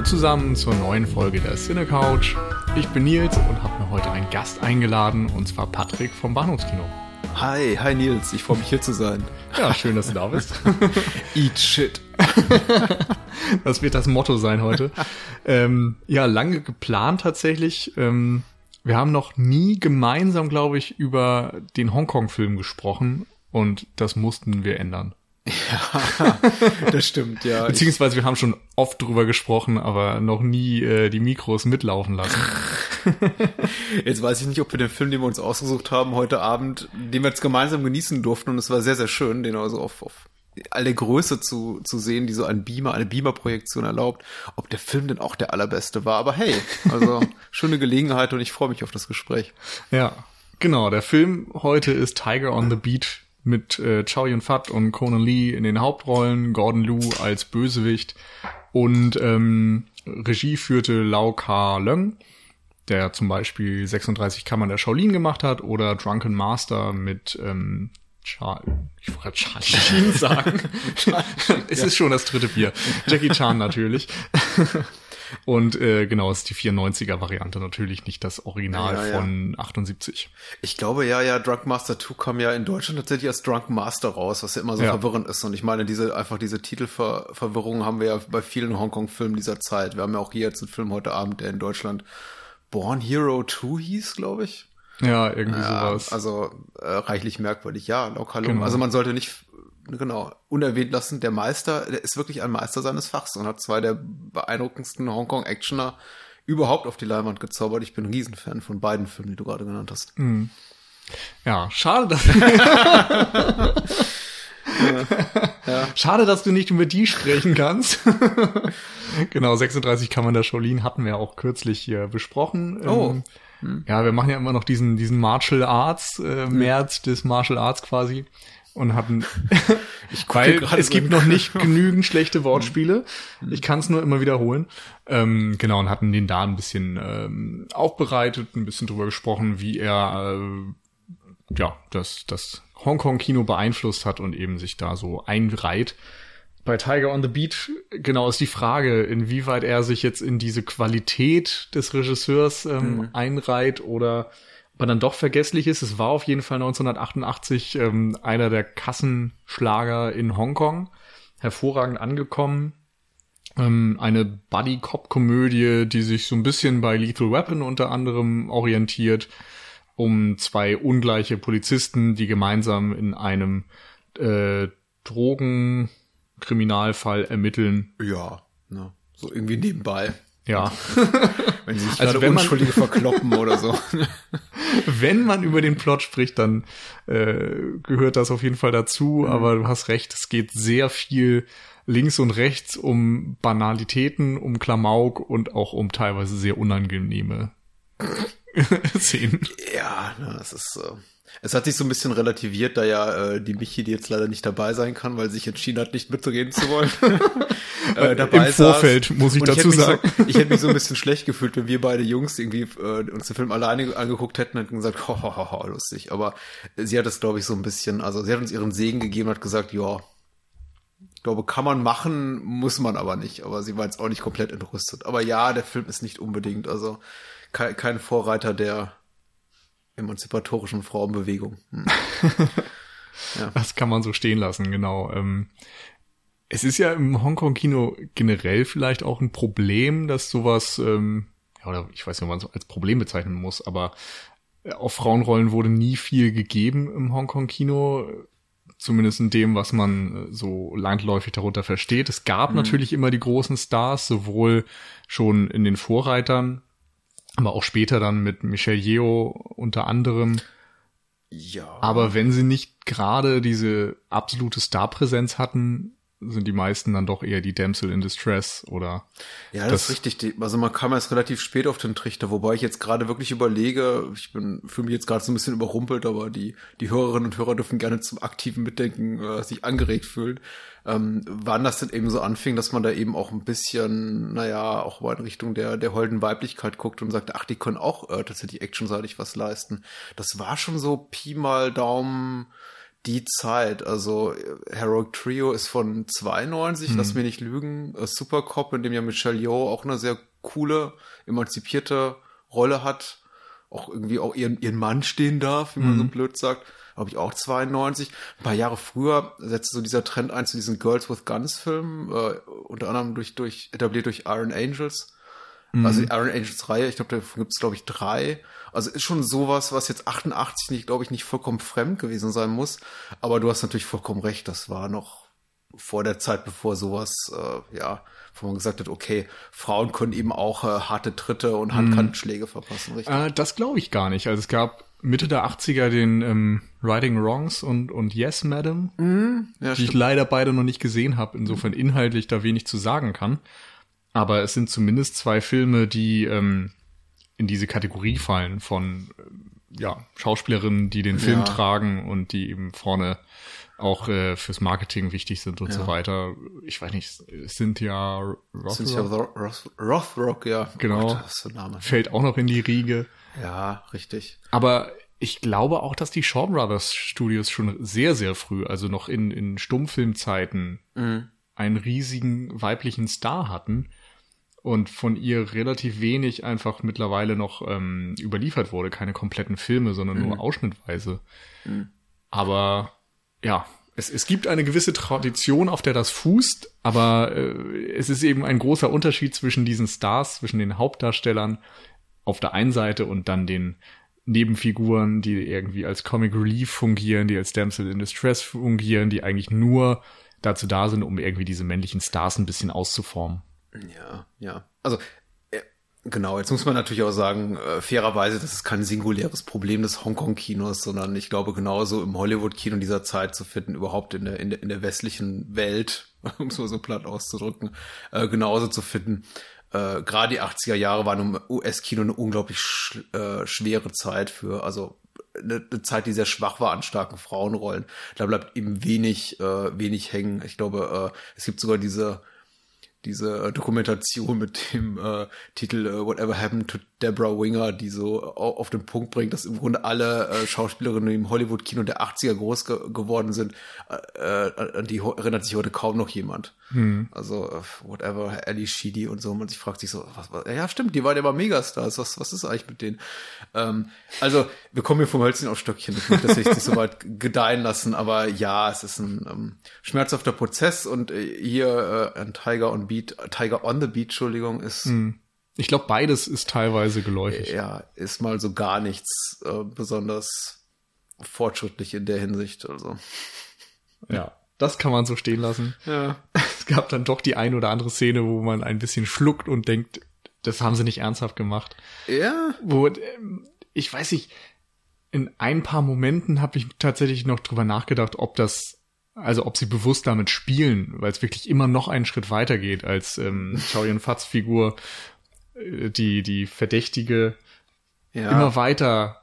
Hallo zusammen zur neuen Folge der Cine Couch. Ich bin Nils und habe mir heute einen Gast eingeladen, und zwar Patrick vom Bahnhofskino. Hi, hi Nils, ich freue mich hier zu sein. Ja, schön, dass du da bist. Eat shit. Das wird das Motto sein heute. ähm, ja, lange geplant tatsächlich. Ähm, wir haben noch nie gemeinsam, glaube ich, über den Hongkong-Film gesprochen und das mussten wir ändern. Ja, das stimmt, ja. Beziehungsweise wir haben schon oft drüber gesprochen, aber noch nie äh, die Mikros mitlaufen lassen. Jetzt weiß ich nicht, ob wir den Film, den wir uns ausgesucht haben heute Abend, den wir jetzt gemeinsam genießen durften und es war sehr, sehr schön, den also auf, auf all der Größe zu, zu sehen, die so ein Beamer, eine Beamer-Projektion erlaubt, ob der Film denn auch der allerbeste war. Aber hey, also schöne Gelegenheit und ich freue mich auf das Gespräch. Ja, genau. Der Film heute ist Tiger on the Beach mit äh, Chow Yun-Fat und Conan Lee in den Hauptrollen, Gordon Liu als Bösewicht und ähm, Regie führte Lau Ka Leung, der zum Beispiel 36 Kammern der Shaolin gemacht hat oder Drunken Master mit ähm, Char ich wollte Charlie Sheen sagen. es ist schon das dritte Bier. Jackie Chan natürlich. Und äh, genau, ist die 94er Variante natürlich, nicht das Original Ja, ja. von 78. Ich glaube ja, ja, Drunk Master 2 kam ja in Deutschland tatsächlich als Drunk Master raus, was ja immer so verwirrend ist. Und ich meine, diese, einfach diese Titelverwirrung haben wir ja bei vielen Hongkong-Filmen dieser Zeit. Wir haben ja auch hier jetzt einen Film heute Abend, der in Deutschland Born Hero 2 hieß, glaube ich. Ja, irgendwie Ja, sowas. also äh, reichlich merkwürdig, ja, Laukalung. Genau. Also man sollte nicht genau unerwähnt lassen, der Meister, der ist wirklich ein Meister seines Fachs und hat zwei der beeindruckendsten Hongkong-Actioner überhaupt auf die Leinwand gezaubert. Ich bin ein Riesenfan von beiden Filmen, die du gerade genannt hast. Ja, schade, dass Schade, dass du nicht über die sprechen kannst. genau, 36 Kammern der Shaolin hatten wir auch kürzlich hier besprochen. Oh. Ähm, Ja, wir machen ja immer noch diesen, diesen Martial Arts, äh, März des Martial Arts quasi. Und hatten, weil es gibt noch nicht genügend schlechte Wortspiele. Ich kann es nur immer wiederholen. Ähm, genau, und hatten den da ein bisschen ähm, aufbereitet, ein bisschen drüber gesprochen, wie er äh, ja, das, das Hongkong-Kino beeinflusst hat und eben sich da so einreiht. Bei Tiger on the Beach, genau, ist die Frage, inwieweit er sich jetzt in diese Qualität des Regisseurs ähm, einreiht oder er dann doch vergesslich ist. Es war auf jeden Fall 1988 ähm, einer der Kassenschlager in Hongkong. Hervorragend angekommen. Ähm, eine Buddy-Cop-Komödie, die sich so ein bisschen bei Lethal Weapon unter anderem orientiert um zwei ungleiche Polizisten, die gemeinsam in einem äh, Drogenkriminalfall ermitteln. Ja, ne, so irgendwie nebenbei. Ja, Wenn sie sich Also gerade wenn man- Unschuldige verkloppen oder so. wenn man über den Plot spricht, dann äh, gehört das auf jeden Fall dazu. Aber du hast recht, es geht sehr viel links und rechts um Banalitäten, um Klamauk und auch um teilweise sehr unangenehme Szenen. Ja, ne, es ist, äh, es hat sich so ein bisschen relativiert, da ja äh, die Michi, die jetzt leider nicht dabei sein kann, weil sie sich entschieden hat, nicht mitzureden zu wollen. äh, dabei Im Vorfeld, muss ich Und dazu sagen. So, ich hätte mich so ein bisschen schlecht gefühlt, wenn wir beide Jungs irgendwie äh, uns den Film alleine angeguckt hätten und hätten gesagt, ho, ho, ho, ho, lustig. Aber sie hat es, glaube ich, so ein bisschen, also sie hat uns ihren Segen gegeben und hat gesagt, ja, ich glaube, kann man machen, muss man aber nicht. Aber sie war jetzt auch nicht komplett entrüstet. Aber ja, der Film ist nicht unbedingt, also kein, kein Vorreiter der emanzipatorischen Frauenbewegung. Hm. Das kann man so stehen lassen, genau. Ähm, es ist ja im Hongkong-Kino generell vielleicht auch ein Problem, dass sowas, ähm, ja, oder ich weiß nicht, ob man es als Problem bezeichnen muss, aber auf Frauenrollen wurde nie viel gegeben im Hongkong-Kino, zumindest in dem, was man äh, so landläufig darunter versteht. Es gab natürlich immer die großen Stars, sowohl schon in den Vorreitern, aber auch später dann mit Michelle Yeoh unter anderem. Ja. Aber wenn sie nicht gerade diese absolute Starpräsenz hatten, sind die meisten dann doch eher die Damsel in Distress oder Ja, das, Das- ist richtig. Die- Also man kam erst relativ spät auf den Trichter, wobei ich jetzt gerade wirklich überlege, ich bin fühle mich jetzt gerade so ein bisschen überrumpelt, aber die die Hörerinnen und Hörer dürfen gerne zum aktiven Mitdenken äh, sich angeregt fühlen. Ähm, wann das denn eben so anfing, dass man da eben auch ein bisschen, naja, auch mal in Richtung der der holden Weiblichkeit guckt und sagt, ach, die können auch äh, tatsächlich actionseitig was leisten. Das war schon so Pi mal Daumen die Zeit. Also Heroic Trio ist von 92, hm. lass mir nicht lügen. Super Cop, in dem ja Michelle Yeoh auch eine sehr coole, emanzipierte Rolle hat. Auch irgendwie auch ihren, ihren Mann stehen darf, wie man hm. so blöd sagt. Habe ich auch 92. Ein paar Jahre früher setzte so dieser Trend ein zu diesen Girls with Guns Filmen, äh, unter anderem durch, durch, etabliert durch Iron Angels. Mhm. Also die Iron Angels Reihe, ich glaube, da gibt es, glaube ich, drei. Also ist schon sowas, was jetzt 88 nicht, glaube ich, nicht vollkommen fremd gewesen sein muss. Aber du hast natürlich vollkommen recht, das war noch vor der Zeit, bevor sowas, äh, ja, wo man gesagt hat, okay, Frauen können eben auch äh, harte Tritte und Handkantenschläge verpassen, richtig? Äh, das glaube ich gar nicht. Also es gab Mitte der 80er den ähm, Writing Wrongs und, und Yes, Madam, mhm. ja, die stimmt. ich leider beide noch nicht gesehen habe, insofern inhaltlich da wenig zu sagen kann. Aber es sind zumindest zwei Filme, die ähm, in diese Kategorie fallen von äh, ja, Schauspielerinnen, die den Film ja. tragen und die eben vorne auch äh, fürs Marketing wichtig sind und ja. so weiter. Ich weiß nicht, ja Rothrock. Ja Roth Rothrock, ja. Genau. Gott, Name. Fällt auch noch in die Riege. Ja, richtig. Aber ich glaube auch, dass die Shaw Brothers Studios schon sehr, sehr früh, also noch in, in Stummfilmzeiten, mhm. einen riesigen weiblichen Star hatten und von ihr relativ wenig einfach mittlerweile noch ähm, überliefert wurde. Keine kompletten Filme, sondern mhm. nur ausschnittweise. Mhm. Aber ja, es, es gibt eine gewisse Tradition, auf der das fußt, aber äh, es ist eben ein großer Unterschied zwischen diesen Stars, zwischen den Hauptdarstellern auf der einen Seite und dann den Nebenfiguren, die irgendwie als Comic Relief fungieren, die als Damsel in Distress fungieren, die eigentlich nur dazu da sind, um irgendwie diese männlichen Stars ein bisschen auszuformen. Ja, ja. Also äh, Genau, jetzt muss man natürlich auch sagen, äh, fairerweise, das ist kein singuläres Problem des Hongkong-Kinos, sondern ich glaube genauso im Hollywood-Kino dieser Zeit zu finden, überhaupt in der, in der, in der westlichen Welt, um es mal so platt auszudrücken, äh, genauso zu finden. Äh, Gerade die 80er Jahre waren im US-Kino eine unglaublich sch äh, schwere Zeit für, also eine, eine Zeit, die sehr schwach war an starken Frauenrollen. Da bleibt eben wenig, äh, wenig hängen. Ich glaube, äh, es gibt sogar diese diese Dokumentation mit dem äh, Titel äh, Whatever Happened to Deborah Winger, die so auf den Punkt bringt, dass im Grunde alle äh, Schauspielerinnen im Hollywood-Kino der 80er groß ge geworden sind, äh, äh, an die erinnert sich heute kaum noch jemand. Hm. Also äh, whatever, Ali Sheedy und so. Man sich fragt sich so, was, was, ja stimmt, die waren ja mal Megastars, was, was ist eigentlich mit denen? Ähm, also wir kommen hier vom Hölzchen auf Stöckchen, ich möchte das nicht so weit gedeihen lassen, aber ja, es ist ein ähm, schmerzhafter Prozess und äh, hier äh, ein Tiger on Beat, Tiger on the Beat, Entschuldigung, ist hm ich glaube, beides ist teilweise geläufig. Ja, ist mal so gar nichts äh, besonders fortschrittlich in der Hinsicht. Also. Ja, das kann man so stehen lassen. Ja. Es gab dann doch die ein oder andere Szene, wo man ein bisschen schluckt und denkt, das haben sie nicht ernsthaft gemacht. Ja. Wo, ähm, ich weiß nicht, in ein paar Momenten habe ich tatsächlich noch drüber nachgedacht, ob das also ob sie bewusst damit spielen, weil es wirklich immer noch einen Schritt weiter geht als ähm, Yun Fats Figur die, die Verdächtige ja. immer weiter,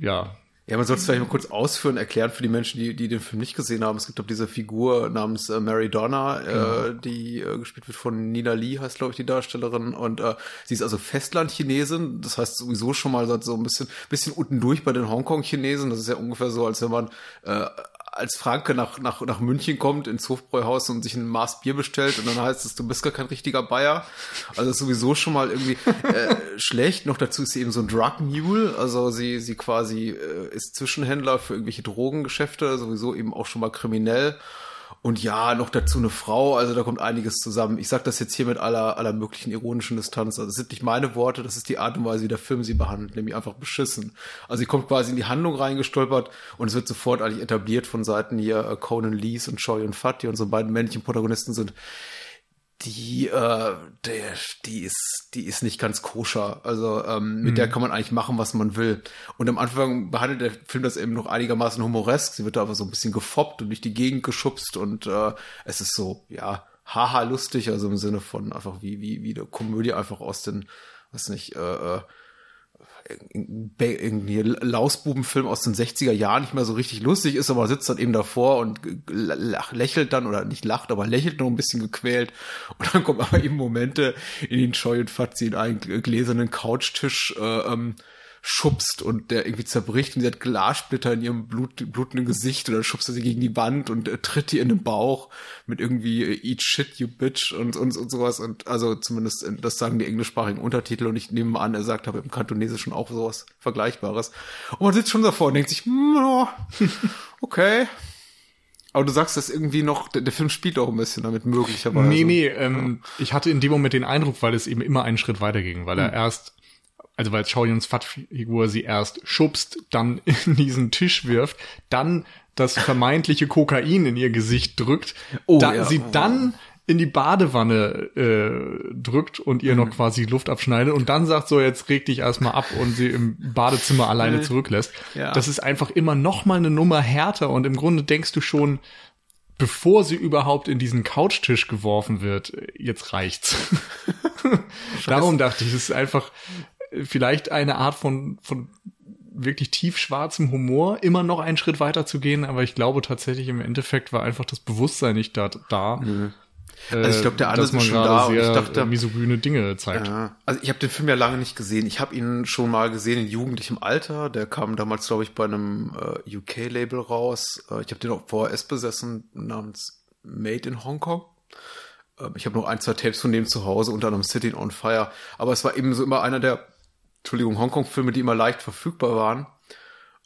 ja. Ja, man sollte es vielleicht mal kurz ausführen, erklären für die Menschen, die, die den Film nicht gesehen haben. Es gibt auch diese Figur namens äh, Mary Donna, äh, genau. äh, die äh, gespielt wird von Nina Lee, heißt glaube ich die Darstellerin. Und äh, sie ist also Festland-Chinesin. Das heißt sowieso schon mal so ein bisschen, bisschen unten durch bei den Hongkong-Chinesen. Das ist ja ungefähr so, als wenn man äh, als Franke nach, nach, nach München kommt, ins Hofbräuhaus und sich ein Maß Bier bestellt und dann heißt es, du bist gar kein richtiger Bayer. Also ist sowieso schon mal irgendwie äh, schlecht. Noch dazu ist sie eben so ein Drug Mule, also sie, sie quasi äh, ist Zwischenhändler für irgendwelche Drogengeschäfte, sowieso eben auch schon mal kriminell. Und ja, noch dazu eine Frau, also da kommt einiges zusammen. Ich sage das jetzt hier mit aller, aller möglichen ironischen Distanz. Also das sind nicht meine Worte, das ist die Art und Weise, wie der Film sie behandelt, nämlich einfach beschissen. Also sie kommt quasi in die Handlung reingestolpert und es wird sofort eigentlich etabliert von Seiten hier äh, Conan Lees und Choi und Fat, die unsere beiden männlichen Protagonisten sind die, äh, der, die ist, die ist nicht ganz koscher. Also ähm, mit mhm. der kann man eigentlich machen, was man will. Und am Anfang behandelt der Film das eben noch einigermaßen humoresk. Sie wird da aber so ein bisschen gefoppt und durch die Gegend geschubst und äh, es ist so, ja, haha lustig, also im Sinne von einfach wie, wie, wie eine Komödie einfach aus den, was nicht, äh, äh irgendwie Lausbubenfilm aus den 60er Jahren nicht mehr so richtig lustig ist, aber sitzt dann eben davor und lächelt dann oder nicht lacht, aber lächelt noch ein bisschen gequält. Und dann kommen aber eben Momente, in denen Scheu und Fatzi in einen gläsernen Couchtisch äh, ähm, schubst und der irgendwie zerbricht und sie hat Glassplitter in ihrem Blut, blutenden Gesicht und dann schubst er sie gegen die Wand und äh, tritt ihr in den Bauch mit irgendwie äh, Eat shit, you bitch und, und, und sowas und also zumindest äh, das sagen die englischsprachigen Untertitel und ich nehme an, er sagt aber im Kantonesischen auch sowas Vergleichbares. Und man sitzt schon davor und denkt sich, oh, okay. Aber du sagst das irgendwie noch, der, der, Film spielt auch ein bisschen damit möglicherweise. Nee, nee, ähm, ja. ich hatte in dem Moment den Eindruck, weil es eben immer einen Schritt weiter ging, weil er hm. erst also weil Chow Yuns Fat-Figur sie erst schubst, dann in diesen Tisch wirft, dann das vermeintliche Kokain in ihr Gesicht drückt, oh, da, ja. sie dann in die Badewanne äh, drückt und ihr mhm. noch quasi Luft abschneidet und dann sagt so, jetzt reg dich erstmal ab und sie im Badezimmer alleine zurücklässt. Ja. Das ist einfach immer noch mal eine Nummer härter und im Grunde denkst du schon, bevor sie überhaupt in diesen Couchtisch geworfen wird, jetzt reicht's. Darum dachte ich, es ist einfach vielleicht eine Art von, von wirklich tiefschwarzem Humor immer noch einen Schritt weiter zu gehen, aber ich glaube tatsächlich im Endeffekt war einfach das Bewusstsein nicht da. da mhm. Also ich glaube, der andere ist schon da sehr ich dachte, misogyne Dinge zeigt. Ja, also ich habe den Film ja lange nicht gesehen. Ich habe ihn schon mal gesehen in jugendlichem Alter. Der kam damals, glaube ich, bei einem äh, UK-Label raus. Äh, ich habe den auch VHS besessen namens Made in Hong Kong. Äh, ich habe noch ein, zwei Tapes von dem zu Hause, unter anderem Sitting on Fire. Aber es war eben so immer einer der Entschuldigung, Hongkong-Filme, die immer leicht verfügbar waren.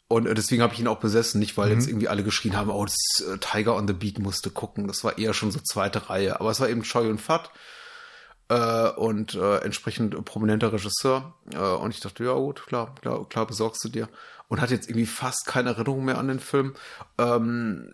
Und äh, deswegen habe ich ihn auch besessen, nicht weil mhm. jetzt irgendwie alle geschrien haben, oh, das äh, Tiger on the Beat musste gucken. Das war eher schon so zweite Reihe. Aber es war eben Choi und Fat äh, und äh, entsprechend prominenter Regisseur. Äh, und ich dachte, ja gut, klar, klar, klar besorgst du dir. Und hatte jetzt irgendwie fast keine Erinnerung mehr an den Film. Ähm,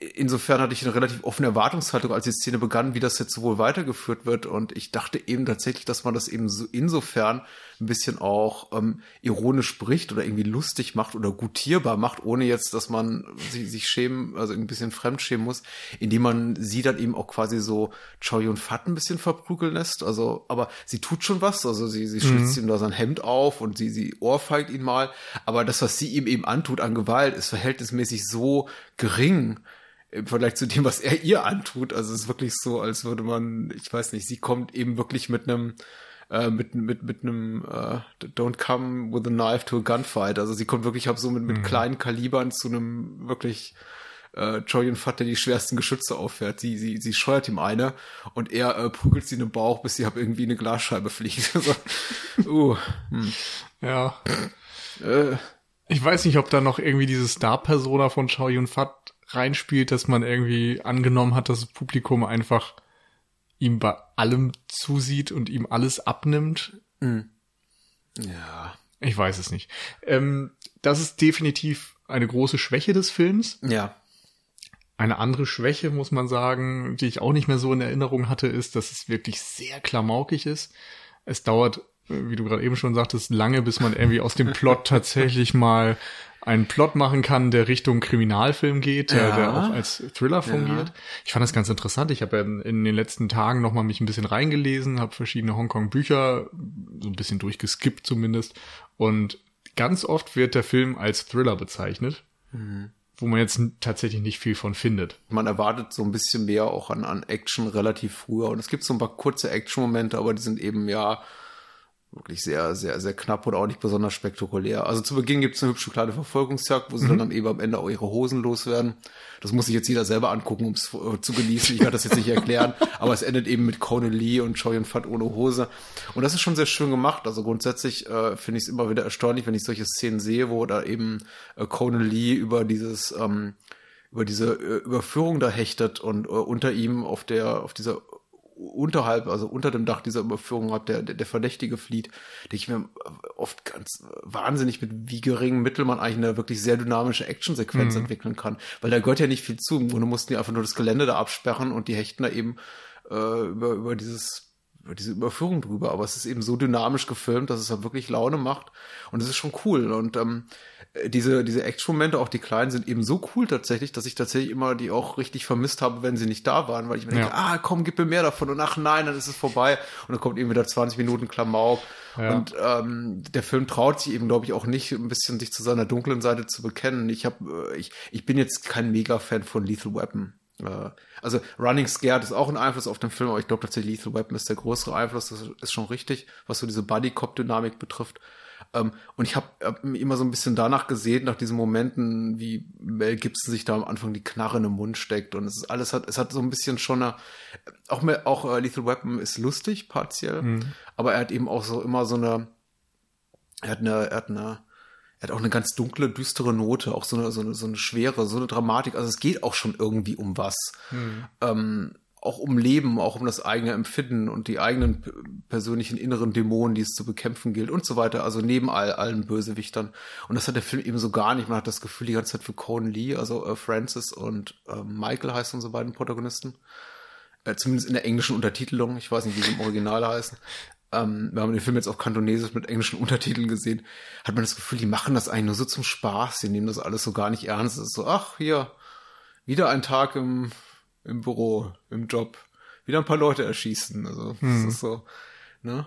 insofern hatte ich eine relativ offene Erwartungshaltung, als die Szene begann, wie das jetzt so wohl weitergeführt wird. Und ich dachte eben tatsächlich, dass man das eben so insofern ein bisschen auch ähm, ironisch spricht oder irgendwie lustig macht oder gutierbar macht, ohne jetzt, dass man sich, sich schämen, also ein bisschen fremdschämen muss, indem man sie dann eben auch quasi so Choi und Fat ein bisschen verprügeln lässt. Also, aber sie tut schon was. Also sie, sie schlitzt mhm. ihm da sein Hemd auf und sie, sie ohrfeigt ihn mal. Aber das, was sie ihm eben antut an Gewalt, ist verhältnismäßig so gering, im Vergleich zu dem, was er ihr antut. Also es ist wirklich so, als würde man, ich weiß nicht, sie kommt eben wirklich mit einem äh, mit mit mit einem äh, Don't come with a knife to a gunfight. Also sie kommt wirklich ab so mit mit mhm. kleinen Kalibern zu einem wirklich äh, Choi Fat, der die schwersten Geschütze auffährt. Sie, sie, sie scheuert ihm eine und er äh, prügelt sie in den Bauch, bis sie ab irgendwie eine Glasscheibe fliegt. so, uh, hm. Ja. Äh, ich weiß nicht, ob da noch irgendwie diese Star-Persona von Chao Yun Fat reinspielt, dass man irgendwie angenommen hat, dass das Publikum einfach ihm bei allem zusieht und ihm alles abnimmt. Mhm. Ja. Ich weiß es nicht. Ähm, das ist definitiv eine große Schwäche des Films. Ja. Eine andere Schwäche, muss man sagen, die ich auch nicht mehr so in Erinnerung hatte, ist, dass es wirklich sehr klamaukig ist. Es dauert, wie du gerade eben schon sagtest, lange, bis man irgendwie aus dem Plot tatsächlich mal einen Plot machen kann, der Richtung Kriminalfilm geht, ja. der, auch als Thriller fungiert. Ja. Ich fand das ganz interessant. Ich habe ja in, den letzten Tagen noch mal mich ein bisschen reingelesen, habe verschiedene Hongkong-Bücher so ein bisschen durchgeskippt zumindest. Und ganz oft wird der Film als Thriller bezeichnet. Mhm wo man jetzt tatsächlich nicht viel von findet. Man erwartet so ein bisschen mehr auch an, an Action relativ früher. Und es gibt so ein paar kurze Action-Momente, aber die sind eben ja wirklich sehr, sehr, sehr knapp oder auch nicht besonders spektakulär. Also zu Beginn gibt es eine hübsche kleine Verfolgungsjagd, wo sie mhm. dann eben am Ende auch ihre Hosen loswerden. Das muss sich jetzt jeder selber angucken, um es äh, zu genießen. Ich kann das jetzt nicht erklären, aber es endet eben mit Conan Lee und Choi und Fat ohne Hose. Und das ist schon sehr schön gemacht. Also grundsätzlich äh, finde ich es immer wieder erstaunlich, wenn ich solche Szenen sehe, wo da eben äh, Conan Lee über dieses ähm, über diese äh, Überführung da hechtet und äh, unter ihm auf der auf dieser unterhalb, also unter dem Dach dieser Überführung hat der, der, der Verdächtige flieht, denke ich mir oft ganz wahnsinnig, mit wie geringen Mitteln man eigentlich eine wirklich sehr dynamische Actionsequenz mhm. entwickeln kann. Weil da gehört ja nicht viel zu. Im Grunde mussten die einfach nur das Gelände da absperren und die hechten da eben äh, über, über dieses über diese Überführung drüber, aber es ist eben so dynamisch gefilmt, dass es halt wirklich Laune macht und es ist schon cool und ähm, diese, diese Action-Momente, auch die kleinen, sind eben so cool tatsächlich, dass ich tatsächlich immer die auch richtig vermisst habe, wenn sie nicht da waren, weil ich mir ja. denke, ah, komm, gib mir mehr davon und ach nein, dann ist es vorbei und dann kommt eben wieder 20 Minuten Klamauk ja. und ähm, der Film traut sich eben, glaube ich, auch nicht, ein bisschen sich zu seiner dunklen Seite zu bekennen. Ich habe, äh, ich, ich bin jetzt kein Mega-Fan von Lethal Weapon. Äh, also Running Scared ist auch ein Einfluss auf den Film, aber ich glaube tatsächlich Lethal Weapon ist der größere Einfluss, das ist schon richtig, was so diese Buddy-Cop-Dynamik betrifft. Ähm, und ich habe hab immer so ein bisschen danach gesehen, nach diesen Momenten, wie Mel Gibson sich da am Anfang die Knarre in den Mund steckt. Und es ist alles hat, es hat so ein bisschen schon eine, auch mehr, auch äh, Lethal Weapon ist lustig, partiell, mhm. aber er hat eben auch so immer so eine, er hat eine, er hat eine, er hat auch eine ganz dunkle, düstere Note, auch so eine, so eine, so eine schwere, so eine Dramatik. Also es geht auch schon irgendwie um was. Mhm. Ähm, auch um Leben, auch um das eigene Empfinden und die eigenen persönlichen inneren Dämonen, die es zu bekämpfen gilt und so weiter. Also neben all, allen Bösewichtern. Und das hat der Film eben so gar nicht. Man hat das Gefühl die ganze Zeit für Conan Lee, also äh, Francis und äh, Michael heißen unsere beiden Protagonisten. Äh, zumindest in der englischen Untertitelung. Ich weiß nicht, wie sie im Original heißen. Ähm, wir haben den Film jetzt auf Kantonesisch mit englischen Untertiteln gesehen. Hat man das Gefühl, die machen das eigentlich nur so zum Spaß. Die nehmen das alles so gar nicht ernst. Es ist so, ach, hier, wieder ein Tag im im Büro, im Job, wieder ein paar Leute erschießen. Also hm. das ist so, ne?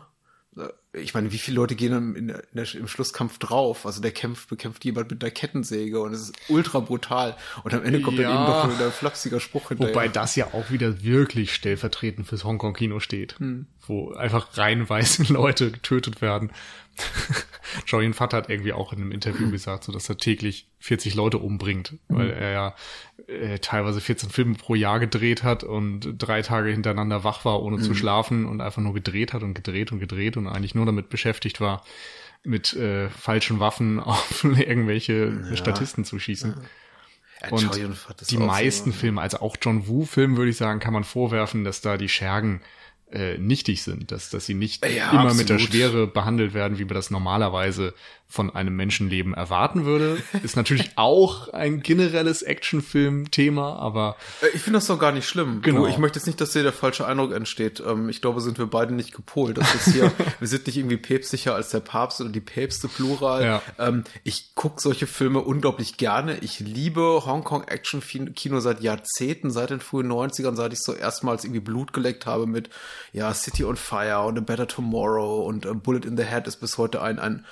Ich meine, wie viele Leute gehen im, in in der, im Schlusskampf drauf? Also der kämpft, bekämpft jemand mit der Kettensäge und es ist ultra brutal. Und am Ende kommt ja. dann eben doch wieder ein flapsiger Spruch hinterher. Wobei das ja auch wieder wirklich stellvertretend fürs Hongkong-Kino steht. Hm. Wo einfach reihenweise Leute getötet werden. Jorin Fatt hat irgendwie auch in einem Interview gesagt, so dass er täglich 40 Leute umbringt, weil mhm. er ja äh, teilweise 14 Filme pro Jahr gedreht hat und drei Tage hintereinander wach war, ohne mhm. zu schlafen und einfach nur gedreht hat und gedreht und gedreht und eigentlich nur damit beschäftigt war, mit äh, falschen Waffen auf irgendwelche ja. Statisten zu schießen. Ja. Und die meisten so, Filme, also auch John Woo-Filme, würde ich sagen, kann man vorwerfen, dass da die Schergen äh, nichtig sind, dass, dass sie nicht ja, immer absolut. mit der Schwere behandelt werden, wie man das normalerweise von einem Menschenleben erwarten würde. Ist natürlich auch ein generelles Actionfilm-Thema, aber. Äh, ich finde das doch gar nicht schlimm. Genau. Ich möchte jetzt nicht, dass dir der falsche Eindruck entsteht. Ähm, ich glaube, sind wir beide nicht gepolt. Das ist hier, wir sind nicht irgendwie päpstlicher als der Papst oder die Päpste plural. Ja. Ähm, ich gucke solche Filme unglaublich gerne. Ich liebe Hongkong-Action-Kino seit Jahrzehnten, seit den frühen 90ern, seit ich so erstmals irgendwie Blut geleckt habe mit, ja, City on Fire und A Better Tomorrow und uh, Bullet in the Head ist bis heute ein, ein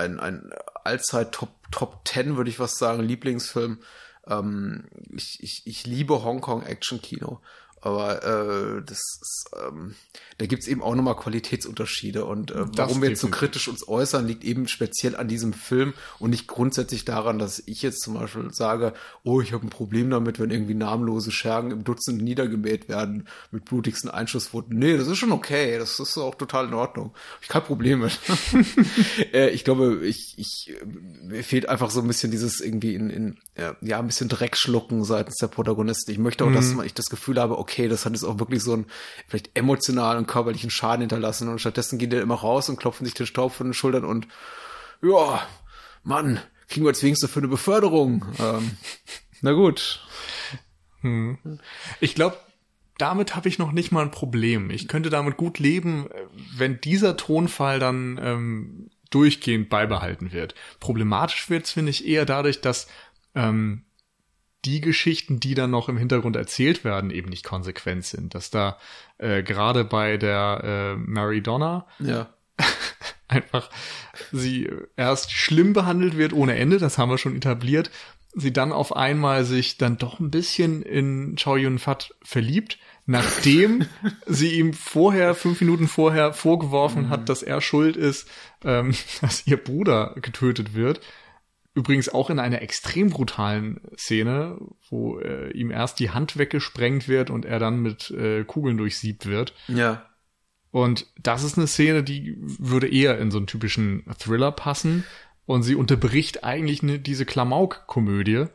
ein, ein Allzeit Top, Top 10, würde ich was sagen, Lieblingsfilm. Ähm, ich, ich, ich liebe Hongkong Action Kino. Aber äh, das ist, ähm, da gibt's eben auch nochmal Qualitätsunterschiede. Und äh, warum wir jetzt so kritisch uns äußern, liegt eben speziell an diesem Film und nicht grundsätzlich daran, dass ich jetzt zum Beispiel sage, oh, ich habe ein Problem damit, wenn irgendwie namenlose Schergen im Dutzend niedergemäht werden mit blutigsten Einschusswunden. Nee, das ist schon okay. Das ist auch total in Ordnung. Ich kein Problem mit. äh, ich glaube, ich, ich, mir fehlt einfach so ein bisschen dieses irgendwie in, in ja, ein bisschen Dreck schlucken seitens der Protagonisten. Ich möchte auch, mhm. dass ich das Gefühl habe, okay, okay, das hat jetzt auch wirklich so einen vielleicht emotionalen und körperlichen Schaden hinterlassen und stattdessen gehen die immer raus und klopfen sich den Staub von den Schultern und ja, Mann, kriegen wir jetzt wenigstens für eine Beförderung. Ähm, na gut. Hm. Ich glaube, damit habe ich noch nicht mal ein Problem. Ich könnte damit gut leben, wenn dieser Tonfall dann ähm, durchgehend beibehalten wird. Problematisch wird's, finde ich, eher dadurch, dass ähm, die Geschichten, die dann noch im Hintergrund erzählt werden, eben nicht konsequent sind. Dass da äh, gerade bei der äh, Mary Donna ja. einfach sie erst schlimm behandelt wird ohne Ende, das haben wir schon etabliert, sie dann auf einmal sich dann doch ein bisschen in Chow Yun Fat verliebt, nachdem sie ihm vorher, fünf Minuten vorher vorgeworfen mhm. hat, dass er schuld ist, ähm, dass ihr Bruder getötet wird Übrigens auch in einer extrem brutalen Szene, wo äh, ihm erst die Hand weggesprengt wird und er dann mit äh, Kugeln durchsiebt wird. Ja. Und das ist eine Szene, die würde eher in so einen typischen Thriller passen. Und sie unterbricht eigentlich eine, diese Klamauk-Komödie.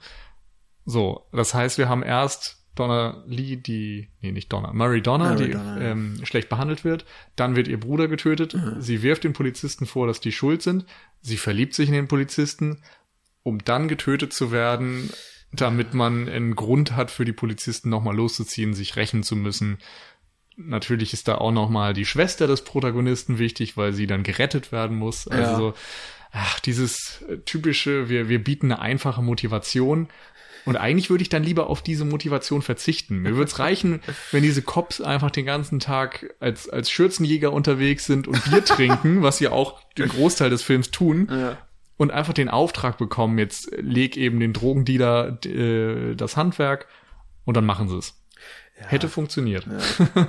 So, das heißt, wir haben erst Donna Lee, die, nee, nicht Donna, Mary Donna, Mary die Donna, ähm, schlecht behandelt wird. Dann wird ihr Bruder getötet. Mhm. Sie wirft den Polizisten vor, dass die schuld sind. Sie verliebt sich in den Polizisten um dann getötet zu werden, damit man einen Grund hat für die Polizisten nochmal loszuziehen, sich rächen zu müssen. Natürlich ist da auch nochmal die Schwester des Protagonisten wichtig, weil sie dann gerettet werden muss. Also ja. so, ach, dieses typische, wir, wir bieten eine einfache Motivation. Und eigentlich würde ich dann lieber auf diese Motivation verzichten. Mir würde es reichen, wenn diese Cops einfach den ganzen Tag als, als Schürzenjäger unterwegs sind und Bier trinken, was sie auch den Großteil des Films tun. Ja und einfach den Auftrag bekommen, jetzt leg eben den Drogendealer äh, das Handwerk und dann machen sie es. Ja. Hätte funktioniert. Ja.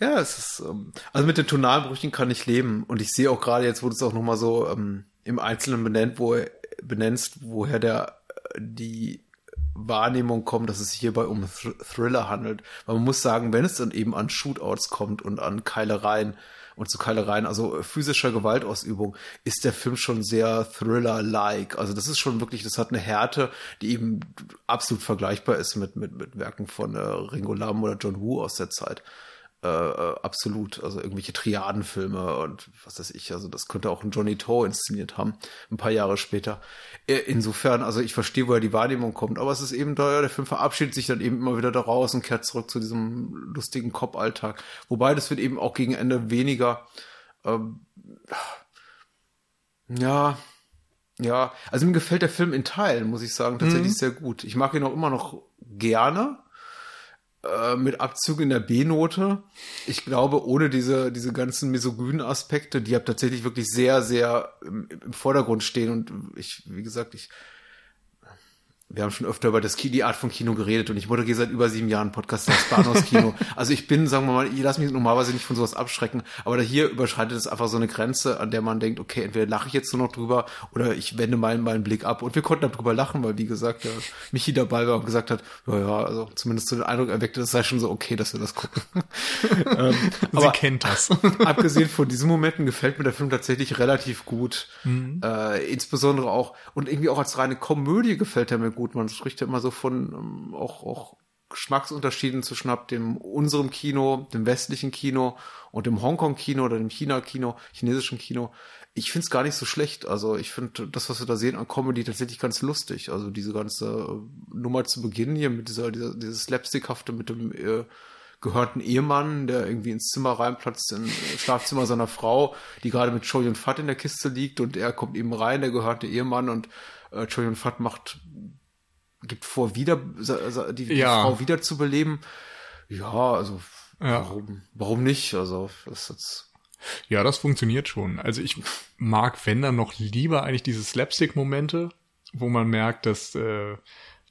ja, es ist, ähm, also mit den tonalen Brüchen kann ich leben. Und ich sehe auch gerade jetzt, wo du es auch nochmal so ähm, im Einzelnen benennt, wo benennst, woher der die Wahrnehmung kommt, dass es hierbei um Thr Thriller handelt. Weil man muss sagen, wenn es dann eben an Shootouts kommt und an Keilereien und zu Keilereien, also physischer Gewaltausübung, ist der Film schon sehr Thriller-like. Also das ist schon wirklich, das hat eine Härte, die eben absolut vergleichbar ist mit, mit, mit Werken von äh, Ringo Lam oder John Woo aus der Zeit äh, äh, absolut. Also irgendwelche Triadenfilme und was weiß ich. Also das könnte auch ein Johnny Toe inszeniert haben, ein paar Jahre später. Äh, insofern, also ich verstehe, woher die Wahrnehmung kommt, aber es ist eben da, der Film verabschiedet sich dann eben immer wieder daraus und kehrt zurück zu diesem lustigen Cop-Alltag. Wobei das wird eben auch gegen Ende weniger, ähm, ja, ja, also mir gefällt der Film in Teilen, muss ich sagen, tatsächlich mhm. sehr gut. Ich mag ihn auch immer noch gerne äh, mit Abzug in der B-Note. Ich glaube, ohne diese, diese ganzen misogynen Aspekte, die ja tatsächlich wirklich sehr, sehr im, im Vordergrund stehen. Und ich, wie gesagt, ich wir haben schon öfter über das die Art von Kino geredet und ich moderiere seit über sieben Jahren Podcast das Bahnhofs Kino. also ich bin, sagen wir mal, ich lasse mich normalerweise nicht von sowas abschrecken, aber da hier überschreitet es einfach so eine Grenze, an der man denkt, okay, entweder lache ich jetzt nur noch drüber oder ich wende meinen, meinen Blick ab. Und wir konnten darüber lachen, weil wie gesagt, ja, Michi dabei war und gesagt hat, ja, ja, also zumindest so den Eindruck erweckte, das sei schon so okay, dass wir das gucken. ähm, Sie kennt das. abgesehen von diesen Momenten gefällt mir der Film tatsächlich relativ gut. Mhm. Äh, insbesondere auch, und irgendwie auch als reine Komödie gefällt er mir gut gut. Man spricht ja immer so von ähm, auch, auch Geschmacksunterschieden zwischen ab dem unserem Kino, dem westlichen Kino und dem Hongkong-Kino oder dem China-Kino, chinesischen Kino. Ich finde es gar nicht so schlecht. Also ich finde das, was wir da sehen an Comedy, tatsächlich ganz lustig. Also diese ganze äh, Nummer zu Beginn hier mit dieser, dieser dieses Slapstickhafte mit dem äh, gehörten Ehemann, der irgendwie ins Zimmer reinplatzt, ins Schlafzimmer seiner Frau, die gerade mit Choi und Fat in der Kiste liegt und er kommt eben rein, der gehörte Ehemann und äh, Choi und Fat macht gibt vor, wieder die, die ja. Frau wiederzubeleben. Ja, also ja. Warum, warum nicht? Also das ist jetzt ja, das funktioniert schon. Also ich mag, wenn dann noch lieber eigentlich diese Slapstick-Momente, wo man merkt, dass äh,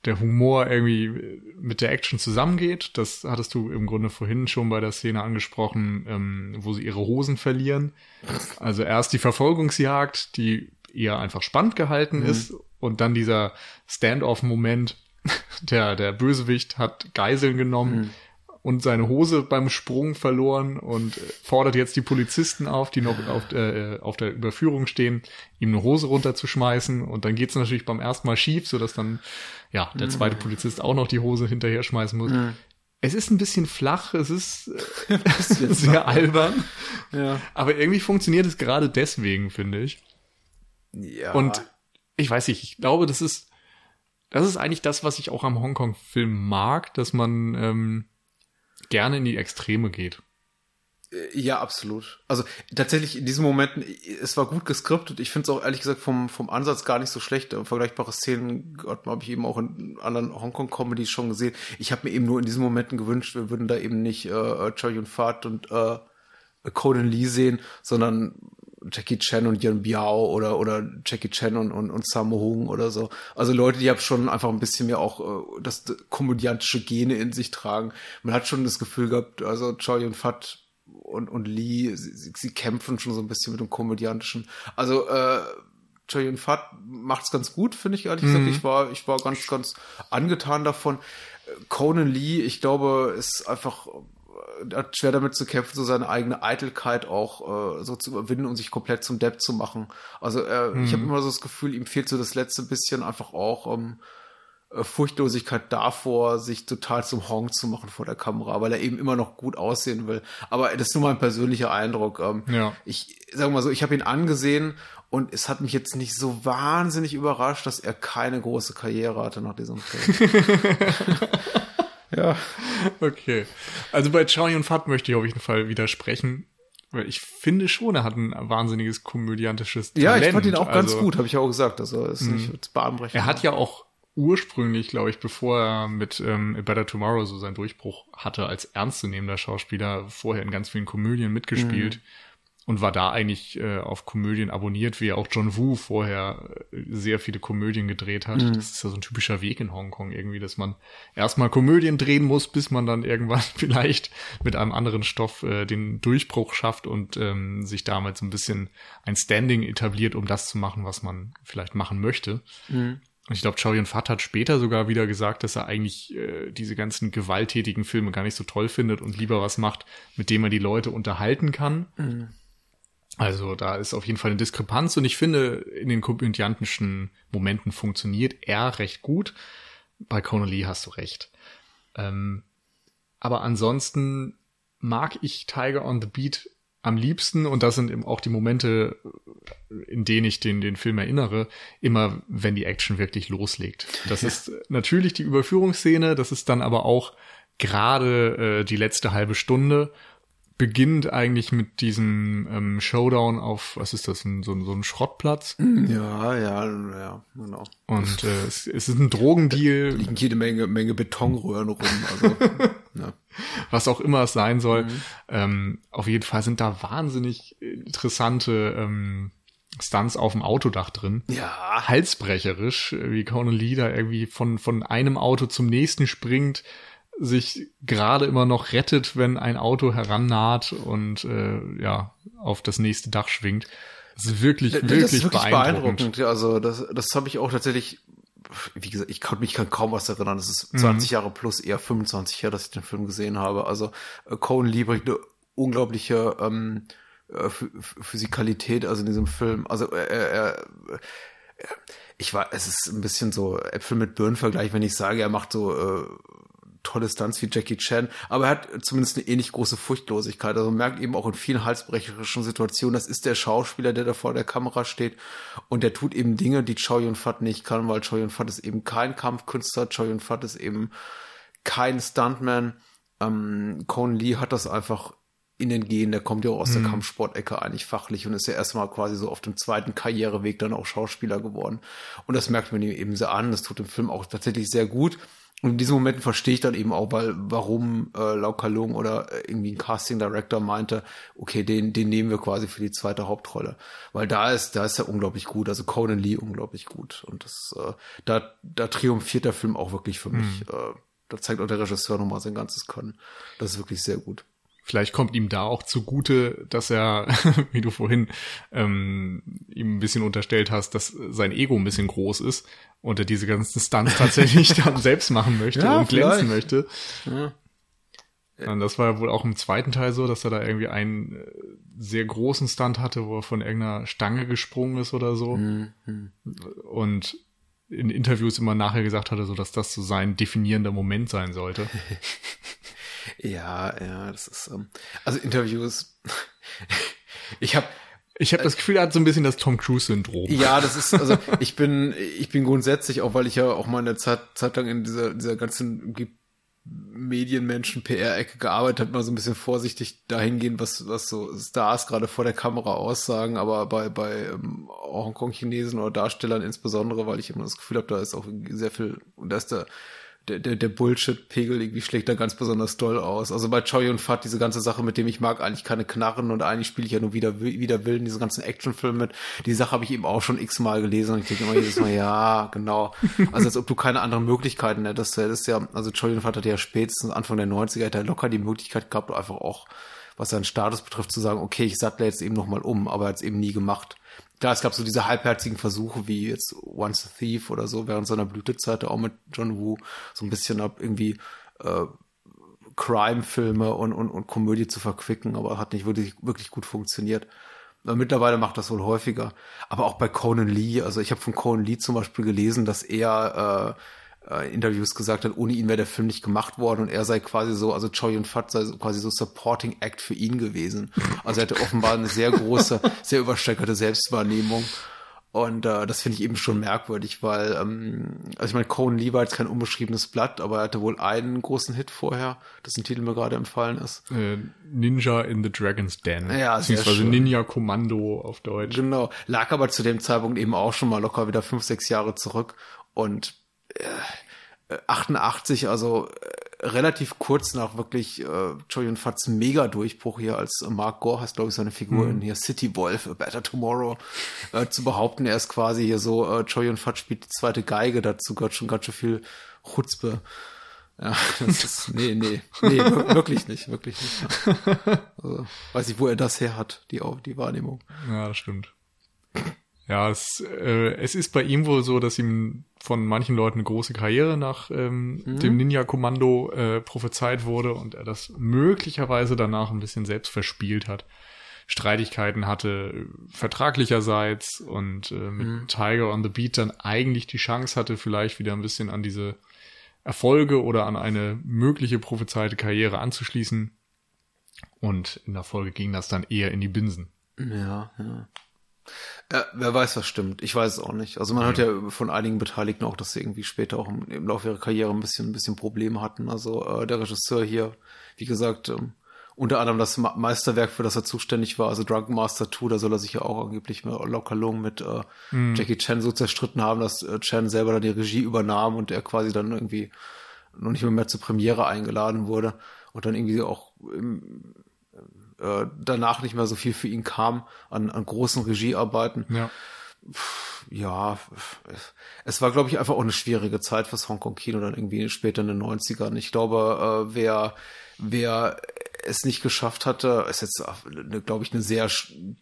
der Humor irgendwie mit der Action zusammengeht. Das hattest du im Grunde vorhin schon bei der Szene angesprochen, ähm, wo sie ihre Hosen verlieren. Also erst die Verfolgungsjagd, die eher einfach spannend gehalten mhm. ist und dann dieser Standoff-Moment, der, der Bösewicht hat Geiseln genommen mhm. und seine Hose beim Sprung verloren und fordert jetzt die Polizisten auf, die noch auf, äh, auf der Überführung stehen, ihm eine Hose runterzuschmeißen. Und dann geht's natürlich beim ersten Mal schief, sodass dann ja der mhm. zweite Polizist auch noch die Hose hinterher schmeißen muss. Mhm. Es ist ein bisschen flach, es ist äh, sehr albern. Ja. Aber irgendwie funktioniert es gerade deswegen, finde ich. Ja. Und ich weiß nicht, ich glaube, das ist, das ist eigentlich das, was ich auch am Hongkong-Film mag, dass man ähm, gerne in die Extreme geht. Äh, ja, absolut. Also tatsächlich in diesen Momenten, es war gut geskriptet. Ich finde es auch ehrlich gesagt vom, vom Ansatz gar nicht so schlecht. Vergleichbare Szenen habe ich eben auch in anderen Hongkong-Comedies schon gesehen. Ich habe mir eben nur in diesen Momenten gewünscht, wir würden da eben nicht äh, Choi Yun Fat und äh, Conan Lee sehen, sondern Jackie Chan und Yan Biao oder, oder Jackie Chan und, und, und Sammo Hung oder so. Also Leute, die haben schon einfach ein bisschen mehr auch äh, das komödiantische Gene in sich tragen. Man hat schon das Gefühl gehabt, also Choi und Fat und, und Lee, sie, sie kämpfen schon so ein bisschen mit dem komödiantischen. Also äh, Choi und Fat macht's ganz gut, finde ich ehrlich mhm. gesagt. Ich war, ich war ganz, ganz angetan davon. Conan Lee, ich glaube, ist einfach hat schwer damit zu kämpfen, so seine eigene Eitelkeit auch äh, so zu überwinden und sich komplett zum Depp zu machen. Also äh, mhm. ich habe immer so das Gefühl, ihm fehlt so das letzte bisschen einfach auch ähm, Furchtlosigkeit davor, sich total zum Honk zu machen vor der Kamera, weil er eben immer noch gut aussehen will. Aber das ist nur mein persönlicher Eindruck. Ähm, ja. Ich sage mal so, ich habe ihn angesehen und es hat mich jetzt nicht so wahnsinnig überrascht, dass er keine große Karriere hatte nach diesem Film. Ja. Okay. Also bei Chow Yun Fat möchte ich auf jeden Fall widersprechen. Weil ich finde schon, er hat ein wahnsinniges komödiantisches Talent. Ja, ich fand ihn auch also, ganz gut, habe ich ja auch gesagt. Also ist nicht mhm. bahnbrechend. Er hat ja auch ursprünglich, glaube ich, bevor er mit ähm, A Better Tomorrow so seinen Durchbruch hatte als ernstzunehmender Schauspieler, vorher in ganz vielen Komödien mitgespielt. Mhm. Und war da eigentlich äh, auf Komödien abonniert, wie auch John Woo vorher äh, sehr viele Komödien gedreht hat. Mhm. Das ist ja so ein typischer Weg in Hongkong irgendwie, dass man erstmal Komödien drehen muss, bis man dann irgendwann vielleicht mit einem anderen Stoff äh, den Durchbruch schafft und ähm, sich damit so ein bisschen ein Standing etabliert, um das zu machen, was man vielleicht machen möchte. Mhm. Und ich glaube, Chow Yun-Fat hat später sogar wieder gesagt, dass er eigentlich äh, diese ganzen gewalttätigen Filme gar nicht so toll findet und lieber was macht, mit dem er die Leute unterhalten kann. Mhm. Also da ist auf jeden Fall eine Diskrepanz und ich finde, in den komödiantischen Momenten funktioniert er recht gut. Bei Connolly hast du recht. Ähm, aber ansonsten mag ich Tiger on the Beat am liebsten, und das sind eben auch die Momente, in denen ich den, den Film erinnere, immer wenn die Action wirklich loslegt. Das ist natürlich die Überführungsszene, das ist dann aber auch gerade äh, die letzte halbe Stunde beginnt eigentlich mit diesem ähm, Showdown auf, was ist das, ein, so, so ein Schrottplatz? Ja, ja, ja, genau. Und äh, es, es ist ein Drogendeal. Da liegen jede Menge, Menge Betonröhren rum. Also, ja. Was auch immer es sein soll. Mhm. Ähm, auf jeden Fall sind da wahnsinnig interessante ähm, Stunts auf dem Autodach drin. Ja. Halsbrecherisch, wie Conan Lee da irgendwie von, von einem Auto zum nächsten springt sich gerade immer noch rettet, wenn ein Auto herannaht und äh, ja auf das nächste Dach schwingt. Das ist wirklich, das wirklich, ist wirklich beeindruckend. beeindruckend. Also das, das habe ich auch tatsächlich, wie gesagt, ich kann mich kann kaum was erinnern. Das ist 20 mhm. Jahre plus, eher 25 Jahre, dass ich den Film gesehen habe. Also äh, Cohen bringt eine unglaubliche ähm, äh, Physikalität also in diesem Film. Also äh, äh, äh, ich war, es ist ein bisschen so Äpfel mit Birnen Vergleich, wenn ich sage, er macht so äh, tolle Stunts wie Jackie Chan, aber er hat zumindest eine ähnlich große Furchtlosigkeit. Also man merkt eben auch in vielen halsbrecherischen Situationen, das ist der Schauspieler, der da vor der Kamera steht und der tut eben Dinge, die Chow Yun-Fat nicht kann, weil Chow Yun-Fat ist eben kein Kampfkünstler, Chow Yun-Fat ist eben kein Stuntman. Ähm, Conan Lee hat das einfach in den Genen, der kommt ja auch aus der Kampfsportecke eigentlich fachlich und ist ja erstmal quasi so auf dem zweiten Karriereweg dann auch Schauspieler geworden. Und das merkt man ihm eben sehr an, das tut dem Film auch tatsächlich sehr gut. Und in diesen Momenten verstehe ich dann eben auch, weil, warum äh, Lau Kalung oder äh, irgendwie ein Casting Director meinte, okay, den, den nehmen wir quasi für die zweite Hauptrolle. Weil da ist, da ist er unglaublich gut, also Conan Lee unglaublich gut. Und das, äh, da, da triumphiert der Film auch wirklich für mich. Mhm. Äh, da zeigt auch der Regisseur nochmal sein ganzes Können. Das ist wirklich sehr gut. Vielleicht kommt ihm da auch zugute, dass er, wie du vorhin ähm, ihm ein bisschen unterstellt hast, dass sein Ego ein bisschen groß ist und er diese ganzen Stunts tatsächlich dann selbst machen möchte ja, und glänzen möchte. Ja. Und das war wohl auch im zweiten Teil so, dass er da irgendwie einen äh, sehr großen Stunt hatte, wo er von irgendeiner Stange gesprungen ist oder so. Mhm. Und in Interviews immer nachher gesagt hatte, so dass das so sein definierender Moment sein sollte. Ja, ja, das ist, ähm, also Interviews. ich habe ich habe das Gefühl, er hat so ein bisschen das Tom Cruise-Syndrom. Ja, das ist, also ich bin, ich bin grundsätzlich, auch weil ich ja auch mal eine Zeit, Zeit lang in dieser, dieser ganzen Medienmenschen, PR-Ecke gearbeitet habe, mal so ein bisschen vorsichtig dahingehen, was, was so Stars gerade vor der Kamera aussagen, aber bei, bei ähm, Hongkong-Chinesen oder Darstellern insbesondere, weil ich immer das Gefühl habe, da ist auch sehr viel, und da ist der der, der, der Bullshit-Pegel irgendwie schlägt da ganz besonders doll aus. Also bei Choi und Fat, diese ganze Sache, mit dem ich mag eigentlich keine Knarren und eigentlich spiele ich ja nur wieder, wieder Willen, diese ganzen Actionfilme mit. Die Sache habe ich eben auch schon x-mal gelesen und ich denke immer jedes Mal, ja, genau. Also als ob du keine anderen Möglichkeiten hättest. Das ist ja, also Choi und Fat hat ja spätestens Anfang der 90er hätte er locker die Möglichkeit gehabt, einfach auch, was seinen Status betrifft, zu sagen, okay, ich sattle jetzt eben nochmal um, aber er hat es eben nie gemacht klar, es gab so diese halbherzigen Versuche wie jetzt Once a Thief oder so während seiner Blütezeit auch mit John Woo so ein bisschen ab irgendwie äh, Crime-Filme und, und, und Komödie zu verquicken, aber hat nicht wirklich, wirklich gut funktioniert. Mittlerweile macht das wohl häufiger. Aber auch bei Conan Lee, also ich habe von Conan Lee zum Beispiel gelesen, dass er äh, äh, Interviews gesagt hat, ohne ihn wäre der Film nicht gemacht worden und er sei quasi so, also Choi und Fat sei quasi so Supporting Act für ihn gewesen. Also er hatte offenbar eine sehr große, sehr übersteckerte Selbstwahrnehmung. Und äh, das finde ich eben schon merkwürdig, weil, ähm, also ich meine, Conan Lee war jetzt kein unbeschriebenes Blatt, aber er hatte wohl einen großen Hit vorher, dessen Titel mir gerade empfallen ist. Äh, Ninja in the Dragon's Den. Ja, beziehungsweise Ninja Kommando auf Deutsch. Genau. Lag aber zu dem Zeitpunkt eben auch schon mal locker wieder fünf, sechs Jahre zurück. Und 88, also relativ kurz nach wirklich äh, Yun Fats Mega-Durchbruch hier als äh, Mark Gore heißt, glaube ich, seine Figur mhm. in hier City Wolf, A Better Tomorrow, äh, zu behaupten, er ist quasi hier so, äh, Choi Yun Fat spielt die zweite Geige, dazu gehört schon ganz schön viel Chutzpe. Ja, das ist, nee, nee, nee, wirklich nicht, wirklich nicht. Also, weiß ich, wo er das her hat, die, die Wahrnehmung. Ja, das stimmt. Ja, es, äh, es ist bei ihm wohl so, dass ihm von manchen Leuten eine große Karriere nach ähm, mhm. dem Ninja-Kommando äh, prophezeit wurde und er das möglicherweise danach ein bisschen selbst verspielt hat. Streitigkeiten hatte vertraglicherseits und äh, mit mhm. Tiger on the Beat dann eigentlich die Chance hatte, vielleicht wieder ein bisschen an diese Erfolge oder an eine mögliche prophezeite Karriere anzuschließen. Und in der Folge ging das dann eher in die Binsen. Ja, ja. Ja, wer weiß, was stimmt. Ich weiß es auch nicht. Also man mhm. hat ja von einigen Beteiligten auch, dass sie irgendwie später auch im, im Laufe ihrer Karriere ein bisschen, ein bisschen Probleme hatten. Also äh, der Regisseur hier, wie gesagt, ähm, unter anderem das Meisterwerk, für das er zuständig war, also Drunken Master 2, da soll er sich ja auch angeblich mit locker lung mit äh, mhm. Jackie Chan so zerstritten haben, dass äh, Chan selber dann die Regie übernahm und er quasi dann irgendwie noch nicht mehr, mehr zur Premiere eingeladen wurde und dann irgendwie auch im, äh, danach nicht mehr so viel für ihn kam an, an großen Regiearbeiten. Ja. Ja, es war, glaube ich, einfach auch eine schwierige Zeit fürs Hongkong-Kino dann irgendwie später in den 90ern. Ich glaube, äh, wer, wer es nicht geschafft hatte, ist jetzt, glaube ich, eine sehr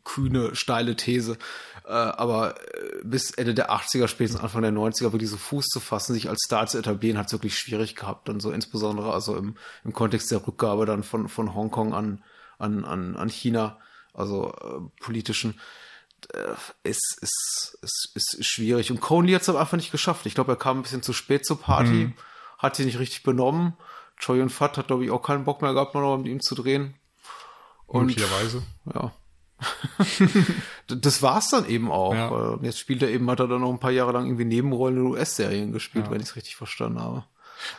kühne, steile These, äh, aber äh, bis Ende der 80er, spätestens Anfang der 90er wirklich so Fuß zu fassen, sich als Star zu etablieren, hat es wirklich schwierig gehabt. Und so insbesondere also im, im Kontext der Rückgabe dann von, von Hongkong an, an, an, an China, also äh, politischen, äh, ist, ist, ist, ist schwierig. Und Coney hat es aber einfach nicht geschafft. Ich glaube, er kam ein bisschen zu spät zur Party, mhm. hat sich nicht richtig benommen. Choi und Fat hat, glaube ich, auch keinen Bock mehr gehabt, noch mit ihm zu drehen. Und, Möglicherweise. Ja. das war's dann eben auch. Ja. Jetzt spielt er eben, hat er dann noch ein paar Jahre lang irgendwie Nebenrollen in US-Serien gespielt, ja. wenn ich es richtig verstanden habe.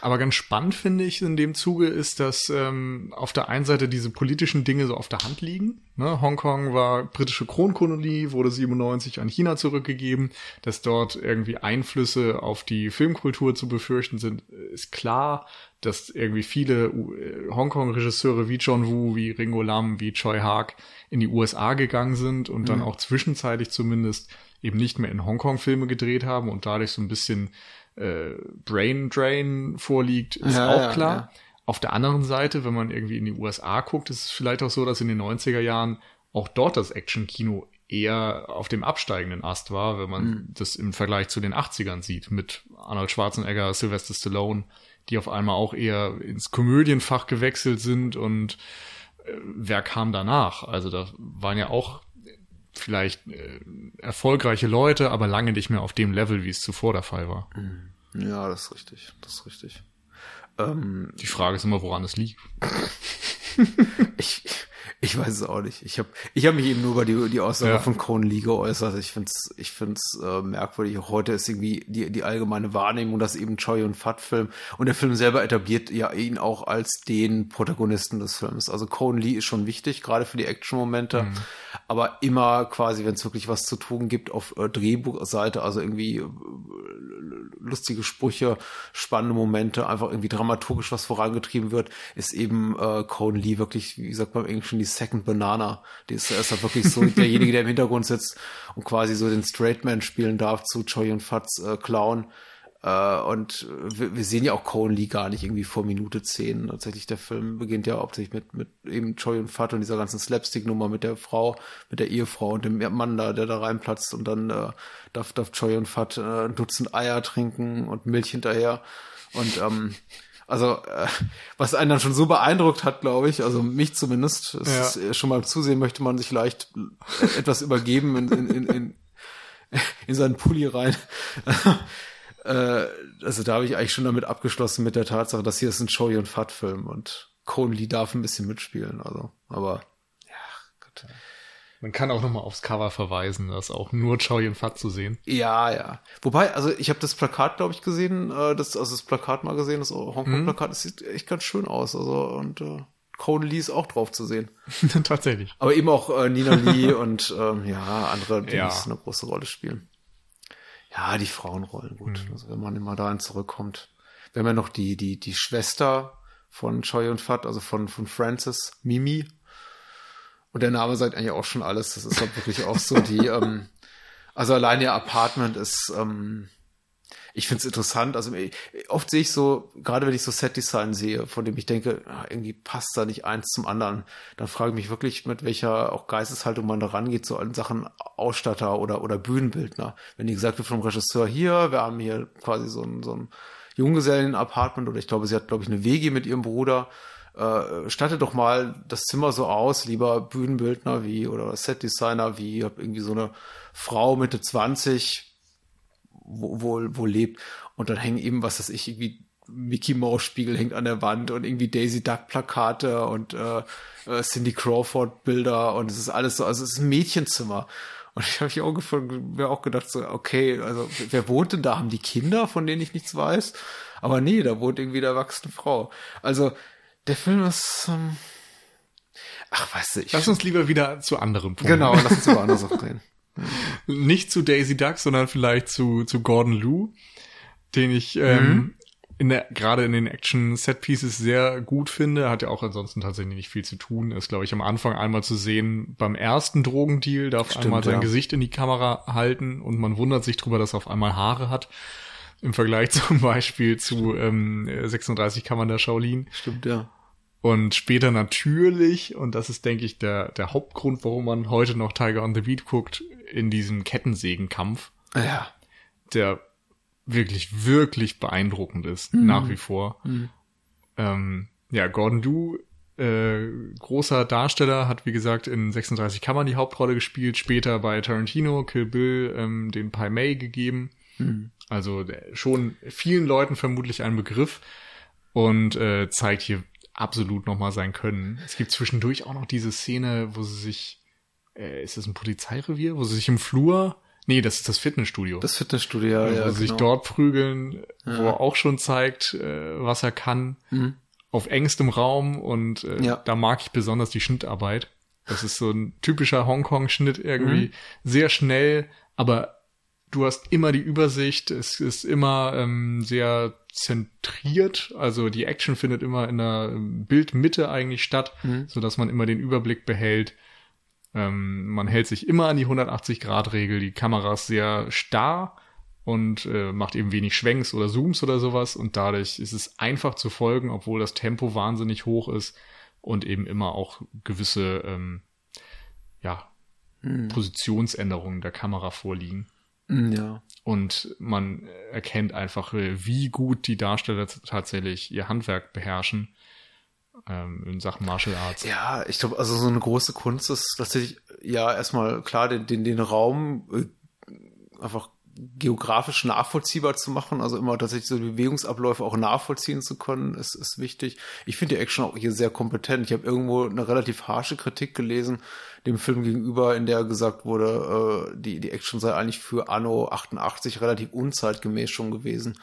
Aber ganz spannend finde ich in dem Zuge ist, dass ähm, auf der einen Seite diese politischen Dinge so auf der Hand liegen. Ne? Hongkong war britische Kronkolonie, wurde 97 an China zurückgegeben. Dass dort irgendwie Einflüsse auf die Filmkultur zu befürchten sind, ist klar. Dass irgendwie viele äh, Hongkong-Regisseure wie John Woo, wie Ringo Lam, wie Choi Haag in die USA gegangen sind und mhm. dann auch zwischenzeitlich zumindest eben nicht mehr in Hongkong Filme gedreht haben und dadurch so ein bisschen äh, Brain Drain vorliegt, ist ja, auch klar. Ja, Auf der anderen Seite, wenn man irgendwie in die USA guckt, ist es vielleicht auch so, dass in den 90er Jahren auch dort das Action-Kino eher auf dem absteigenden Ast war, wenn man mhm. das im Vergleich zu den 80ern sieht, mit Arnold Schwarzenegger, Sylvester Stallone, die auf einmal auch eher ins Komödienfach gewechselt sind und äh, wer kam danach? Also da waren ja auch vielleicht äh, erfolgreiche Leute, aber lange nicht mehr auf dem Level, wie es zuvor der Fall war. Mhm. Ja, das ist richtig. Das ist richtig. Ähm, Die Frage ist immer, woran es liegt. ich, ich weiß es auch nicht. Ich habe ich hab mich eben nur über die, die Aussage ja. von Conan Lee geäußert. Ich finde es ich find's, äh, merkwürdig. Auch heute ist irgendwie die, die allgemeine Wahrnehmung, dass eben Choi und Fat Film und der Film selber etabliert ja ihn auch als den Protagonisten des Films. Also Conan Lee ist schon wichtig, gerade für die Action-Momente. Mhm. Aber immer quasi, wenn es wirklich was zu tun gibt auf äh, Drehbuchseite, also irgendwie äh, lustige Sprüche, spannende Momente, einfach irgendwie dramaturgisch was vorangetrieben wird, ist eben äh, Conan Lee wirklich, wie gesagt, beim Englischen die Second Banana. Die ist, ist halt wirklich so derjenige, der im Hintergrund sitzt und quasi so den Straight Man spielen darf zu Choi und Fats äh, Clown. Äh, und wir, wir, sehen ja auch Cohen Lee gar nicht irgendwie vor Minute 10. Tatsächlich, der Film beginnt ja hauptsächlich mit, mit eben Choi und Fat und dieser ganzen Slapstick-Nummer mit der Frau, mit der Ehefrau und dem Mann da, der da reinplatzt und dann äh, darf, darf Choi und Fat äh, ein Dutzend Eier trinken und Milch hinterher. Und ähm, also, äh, was einen dann schon so beeindruckt hat, glaube ich, also mich zumindest, es ja. ist, äh, schon mal Zusehen möchte man sich leicht etwas übergeben in, in, in, in, in seinen Pulli rein. äh, also da habe ich eigentlich schon damit abgeschlossen mit der Tatsache, dass hier ist ein Showy und Fat Film und Cohen Lee darf ein bisschen mitspielen, also, aber ja, Gott. Man kann auch nochmal aufs Cover verweisen, da ist auch nur Chow Yun Fat zu sehen. Ja, ja. Wobei, also ich habe das Plakat, glaube ich, gesehen, äh, das, also das Plakat mal gesehen, das Hongkong-Plakat, mhm. das sieht echt ganz schön aus. Also und äh, Cone Lee ist auch drauf zu sehen. Tatsächlich. Aber eben auch äh, Nina Lee und ähm, ja, andere, die ja. eine große Rolle spielen. Ja, die Frauenrollen, gut. Mhm. Also wenn man immer dahin zurückkommt. Wir haben ja noch die, die, die Schwester von Choi und Fat, also von, von Francis Mimi. Und der Name sagt eigentlich auch schon alles. Das ist halt wirklich auch so die, ähm, also allein ihr Apartment ist, ähm, ich finde es interessant. Also oft sehe ich so, gerade wenn ich so Set-Design sehe, von dem ich denke, ah, irgendwie passt da nicht eins zum anderen, dann frage ich mich wirklich, mit welcher auch Geisteshaltung man da rangeht, so in Sachen Ausstatter oder, oder Bühnenbildner. Wenn die gesagt wird vom Regisseur, hier, wir haben hier quasi so ein, so ein Junggesellen-Apartment oder ich glaube, sie hat, glaube ich, eine WG mit ihrem Bruder. Äh, statte doch mal das Zimmer so aus, lieber Bühnenbildner wie oder Setdesigner wie, hab irgendwie so eine Frau Mitte 20, wo, wo, wo lebt. Und dann hängen eben, was weiß ich, irgendwie Mickey Mouse Spiegel hängt an der Wand und irgendwie Daisy Duck Plakate und äh, äh, Cindy Crawford Bilder und es ist alles so, also es ist ein Mädchenzimmer. Und ich habe mich auch, mir auch gedacht, so, okay, also wer wohnt denn da? Haben die Kinder, von denen ich nichts weiß? Aber nee, da wohnt irgendwie eine erwachsene Frau. Also der Film ist. Ähm, ach, weißt du, ich. Lass uns lieber wieder zu anderen Punkten. Genau, lass uns über andere Sachen reden. Nicht zu Daisy Duck, sondern vielleicht zu, zu Gordon Lou, den ich ähm, mhm. in der, gerade in den Action-Set-Pieces sehr gut finde. Hat ja auch ansonsten tatsächlich nicht viel zu tun. Ist, glaube ich, am Anfang einmal zu sehen beim ersten Drogendeal, darf Stimmt, einmal sein ja. Gesicht in die Kamera halten und man wundert sich drüber, dass er auf einmal Haare hat. Im Vergleich zum Beispiel zu ähm, 36 Kammern der Shaolin. Stimmt, ja. Und später natürlich, und das ist, denke ich, der, der Hauptgrund, warum man heute noch Tiger on the Beat guckt, in diesem Kettensägenkampf. Ja. Der wirklich, wirklich beeindruckend ist, mhm. nach wie vor. Mhm. Ähm, ja, Gordon Du, äh, großer Darsteller, hat wie gesagt in 36 Kammern die Hauptrolle gespielt, später bei Tarantino, Kill Bill, ähm, den Pai Mei gegeben. Mhm. Also schon vielen Leuten vermutlich ein Begriff und äh, zeigt hier absolut nochmal sein Können. Es gibt zwischendurch auch noch diese Szene, wo sie sich, äh, ist das ein Polizeirevier, wo sie sich im Flur, nee, das ist das Fitnessstudio. Das Fitnessstudio, ja. Wo ja, sie genau. sich dort prügeln, ja. wo er auch schon zeigt, äh, was er kann, mhm. auf engstem Raum und äh, ja. da mag ich besonders die Schnittarbeit. Das ist so ein typischer Hongkong-Schnitt irgendwie, mhm. sehr schnell, aber du hast immer die Übersicht, es ist immer ähm, sehr zentriert, also die Action findet immer in der Bildmitte eigentlich statt, mhm. so dass man immer den Überblick behält. Ähm, man hält sich immer an die 180-Grad-Regel, die Kamera ist sehr starr und äh, macht eben wenig Schwenks oder Zooms oder sowas und dadurch ist es einfach zu folgen, obwohl das Tempo wahnsinnig hoch ist und eben immer auch gewisse ähm, ja, mhm. Positionsänderungen der Kamera vorliegen. Mm, ja. Und man erkennt einfach, wie gut die Darsteller tatsächlich ihr Handwerk beherrschen ähm, in Sachen Martial Arts. Ja, ich glaube, also so eine große Kunst ist tatsächlich ja erstmal klar, den, den, den Raum äh, einfach geografisch nachvollziehbar zu machen, also immer tatsächlich so Bewegungsabläufe auch nachvollziehen zu können, ist, ist wichtig. Ich finde die Action auch hier sehr kompetent. Ich habe irgendwo eine relativ harsche Kritik gelesen dem Film gegenüber, in der gesagt wurde, äh, die, die Action sei eigentlich für Anno 88 relativ unzeitgemäß schon gewesen.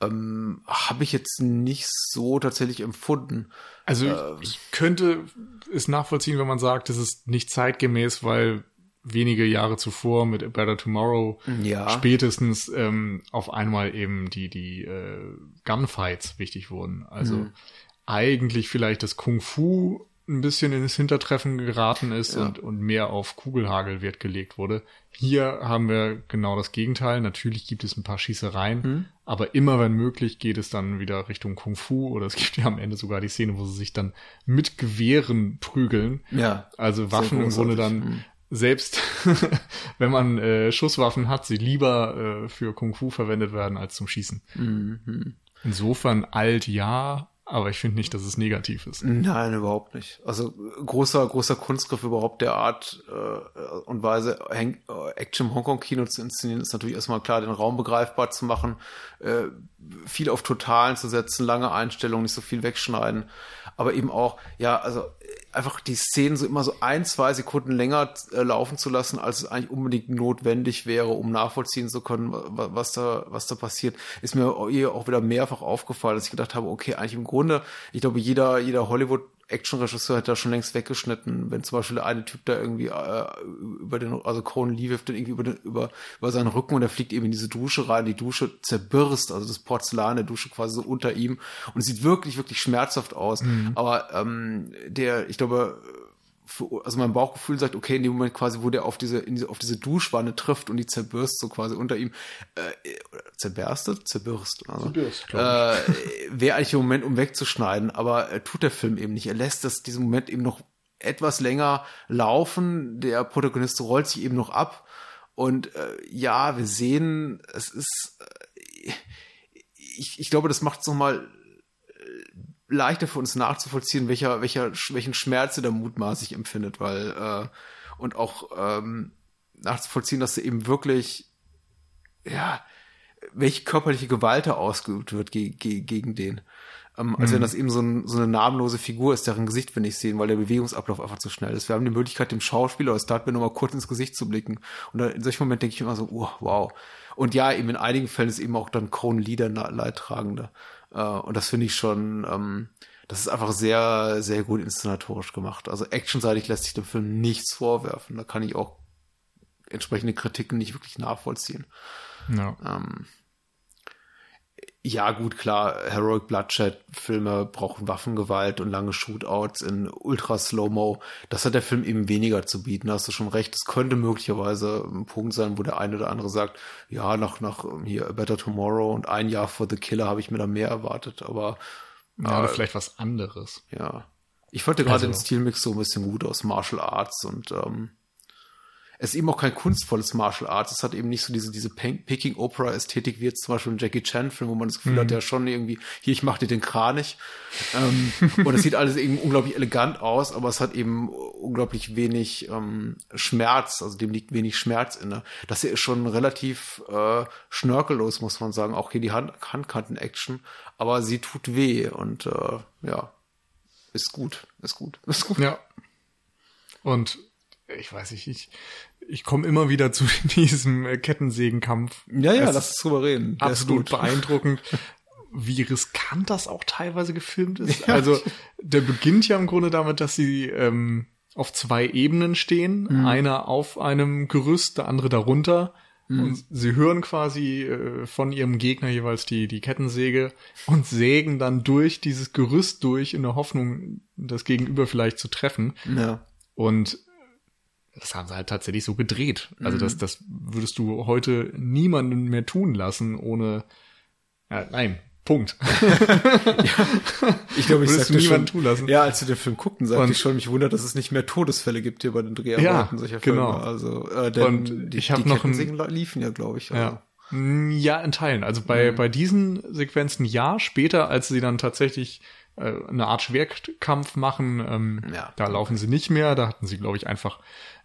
Ähm, habe ich jetzt nicht so tatsächlich empfunden. Also äh, ich könnte es nachvollziehen, wenn man sagt, es ist nicht zeitgemäß, weil wenige Jahre zuvor mit A Better Tomorrow ja. spätestens ähm, auf einmal eben die die äh, Gunfights wichtig wurden. Also mhm. eigentlich vielleicht das Kung Fu ein bisschen ins Hintertreffen geraten ist ja. und, und mehr auf Kugelhagel Wert gelegt wurde. Hier haben wir genau das Gegenteil. Natürlich gibt es ein paar Schießereien, mhm. aber immer wenn möglich geht es dann wieder Richtung Kung Fu oder es gibt ja am Ende sogar die Szene, wo sie sich dann mit Gewehren prügeln. Ja. Also Waffen im Grunde dann mhm selbst wenn man äh, Schusswaffen hat, sie lieber äh, für Kung Fu verwendet werden als zum Schießen. Mhm. Insofern alt ja, aber ich finde nicht, dass es negativ ist. Nein, überhaupt nicht. Also großer, großer Kunstgriff überhaupt der Art äh, und Weise, Hank, äh, Action im Hongkong-Kino zu inszenieren, ist natürlich erstmal klar, den Raum begreifbar zu machen, äh, viel auf Totalen zu setzen, lange Einstellungen, nicht so viel wegschneiden, aber eben auch, ja, also einfach die Szenen so immer so ein, zwei Sekunden länger äh, laufen zu lassen, als es eigentlich unbedingt notwendig wäre, um nachvollziehen zu können, was da, was da passiert, ist mir auch wieder mehrfach aufgefallen, dass ich gedacht habe, okay, eigentlich im Grunde, ich glaube, jeder, jeder Hollywood Action-Regisseur hätte da schon längst weggeschnitten, wenn zum Beispiel der eine Typ da irgendwie äh, über den, also Conan Lee wirft dann irgendwie über, den, über, über seinen Rücken und er fliegt eben in diese Dusche rein, die Dusche zerbirst, also das Porzellan der Dusche quasi so unter ihm und es sieht wirklich, wirklich schmerzhaft aus. Mhm. Aber ähm, der, ich glaube, für, also mein Bauchgefühl sagt, okay, in dem Moment quasi, wo der auf diese, in diese auf diese Duschwanne trifft und die zerbürst so quasi unter ihm, äh, zerberstet, zerbürst, also, zerbürst, äh, wäre eigentlich der Moment, um wegzuschneiden, aber äh, tut der Film eben nicht. Er lässt das diesen Moment eben noch etwas länger laufen. Der Protagonist rollt sich eben noch ab und äh, ja, wir sehen, es ist, äh, ich, ich glaube, das macht es nochmal leichter für uns nachzuvollziehen, welcher, welcher, welchen Schmerz er da mutmaßlich empfindet, weil, äh, und auch ähm, nachzuvollziehen, dass er eben wirklich, ja, welche körperliche Gewalt da ausgeübt wird ge ge gegen den. Ähm, als mhm. wenn das eben so, ein, so, eine namenlose Figur ist, deren Gesicht wir nicht sehen, weil der Bewegungsablauf einfach zu schnell ist. Wir haben die Möglichkeit, dem Schauspieler oder Startman nur mal kurz ins Gesicht zu blicken. Und da, in solchen Momenten denke ich immer so, oh, wow. Und ja, eben in einigen Fällen ist eben auch dann Conan Leader Leidtragender. Äh, und das finde ich schon, ähm, das ist einfach sehr, sehr gut inszenatorisch gemacht. Also actionseitig lässt sich dem Film nichts vorwerfen. Da kann ich auch entsprechende Kritiken nicht wirklich nachvollziehen. Ja. Ähm, ja, gut, klar, Heroic Bloodshed-Filme brauchen Waffengewalt und lange Shootouts in ultra Slow-Mo. Das hat der Film eben weniger zu bieten, da hast du schon recht. Es könnte möglicherweise ein Punkt sein, wo der eine oder andere sagt, ja, nach, nach hier A Better Tomorrow und ein Jahr for the Killer habe ich mir da mehr erwartet, aber. Ja, oder äh, vielleicht was anderes. Ja. Ich fand gerade also. den Stilmix so ein bisschen gut aus Martial Arts und ähm, es ist eben auch kein kunstvolles Martial Arts. Es hat eben nicht so diese, diese Peking Opera Ästhetik wie jetzt zum Beispiel ein Jackie Chan Film, wo man das Gefühl mhm. hat, ja schon irgendwie, hier, ich mach dir den Kranich. ähm, und es sieht alles eben unglaublich elegant aus, aber es hat eben unglaublich wenig ähm, Schmerz, also dem liegt wenig Schmerz inne. Das hier ist schon relativ äh, schnörkellos, muss man sagen. Auch hier die Hand Handkanten-Action, aber sie tut weh und äh, ja, ist gut, ist gut, ist gut. Ja. Und ich weiß nicht, ich, ich komme immer wieder zu diesem Kettensägenkampf. Ja, ja, lass uns drüber reden. Der absolut beeindruckend, wie riskant das auch teilweise gefilmt ist. Ja. Also der beginnt ja im Grunde damit, dass sie ähm, auf zwei Ebenen stehen, mhm. einer auf einem Gerüst, der andere darunter. Mhm. Und sie hören quasi äh, von ihrem Gegner jeweils die, die Kettensäge und sägen dann durch dieses Gerüst durch in der Hoffnung, das Gegenüber vielleicht zu treffen. Ja. Und das haben sie halt tatsächlich so gedreht. Also mhm. das, das würdest du heute niemanden mehr tun lassen, ohne. Ja, nein, Punkt. ja, ich glaube, ich sagte schon, tun lassen. Ja, als wir den Film guckten, sagte und, ich schon, mich wundert, dass es nicht mehr Todesfälle gibt hier bei den Dreharbeiten ja, solcher Filme. Genau. Also, äh, denn und die, ich habe noch ein, liefen ja, glaube ich. Also. Ja. Ja, in Teilen. Also bei, mhm. bei diesen Sequenzen ja, später, als sie dann tatsächlich äh, eine Art Schwerkampf machen, ähm, ja. da laufen sie nicht mehr. Da hatten sie, glaube ich, einfach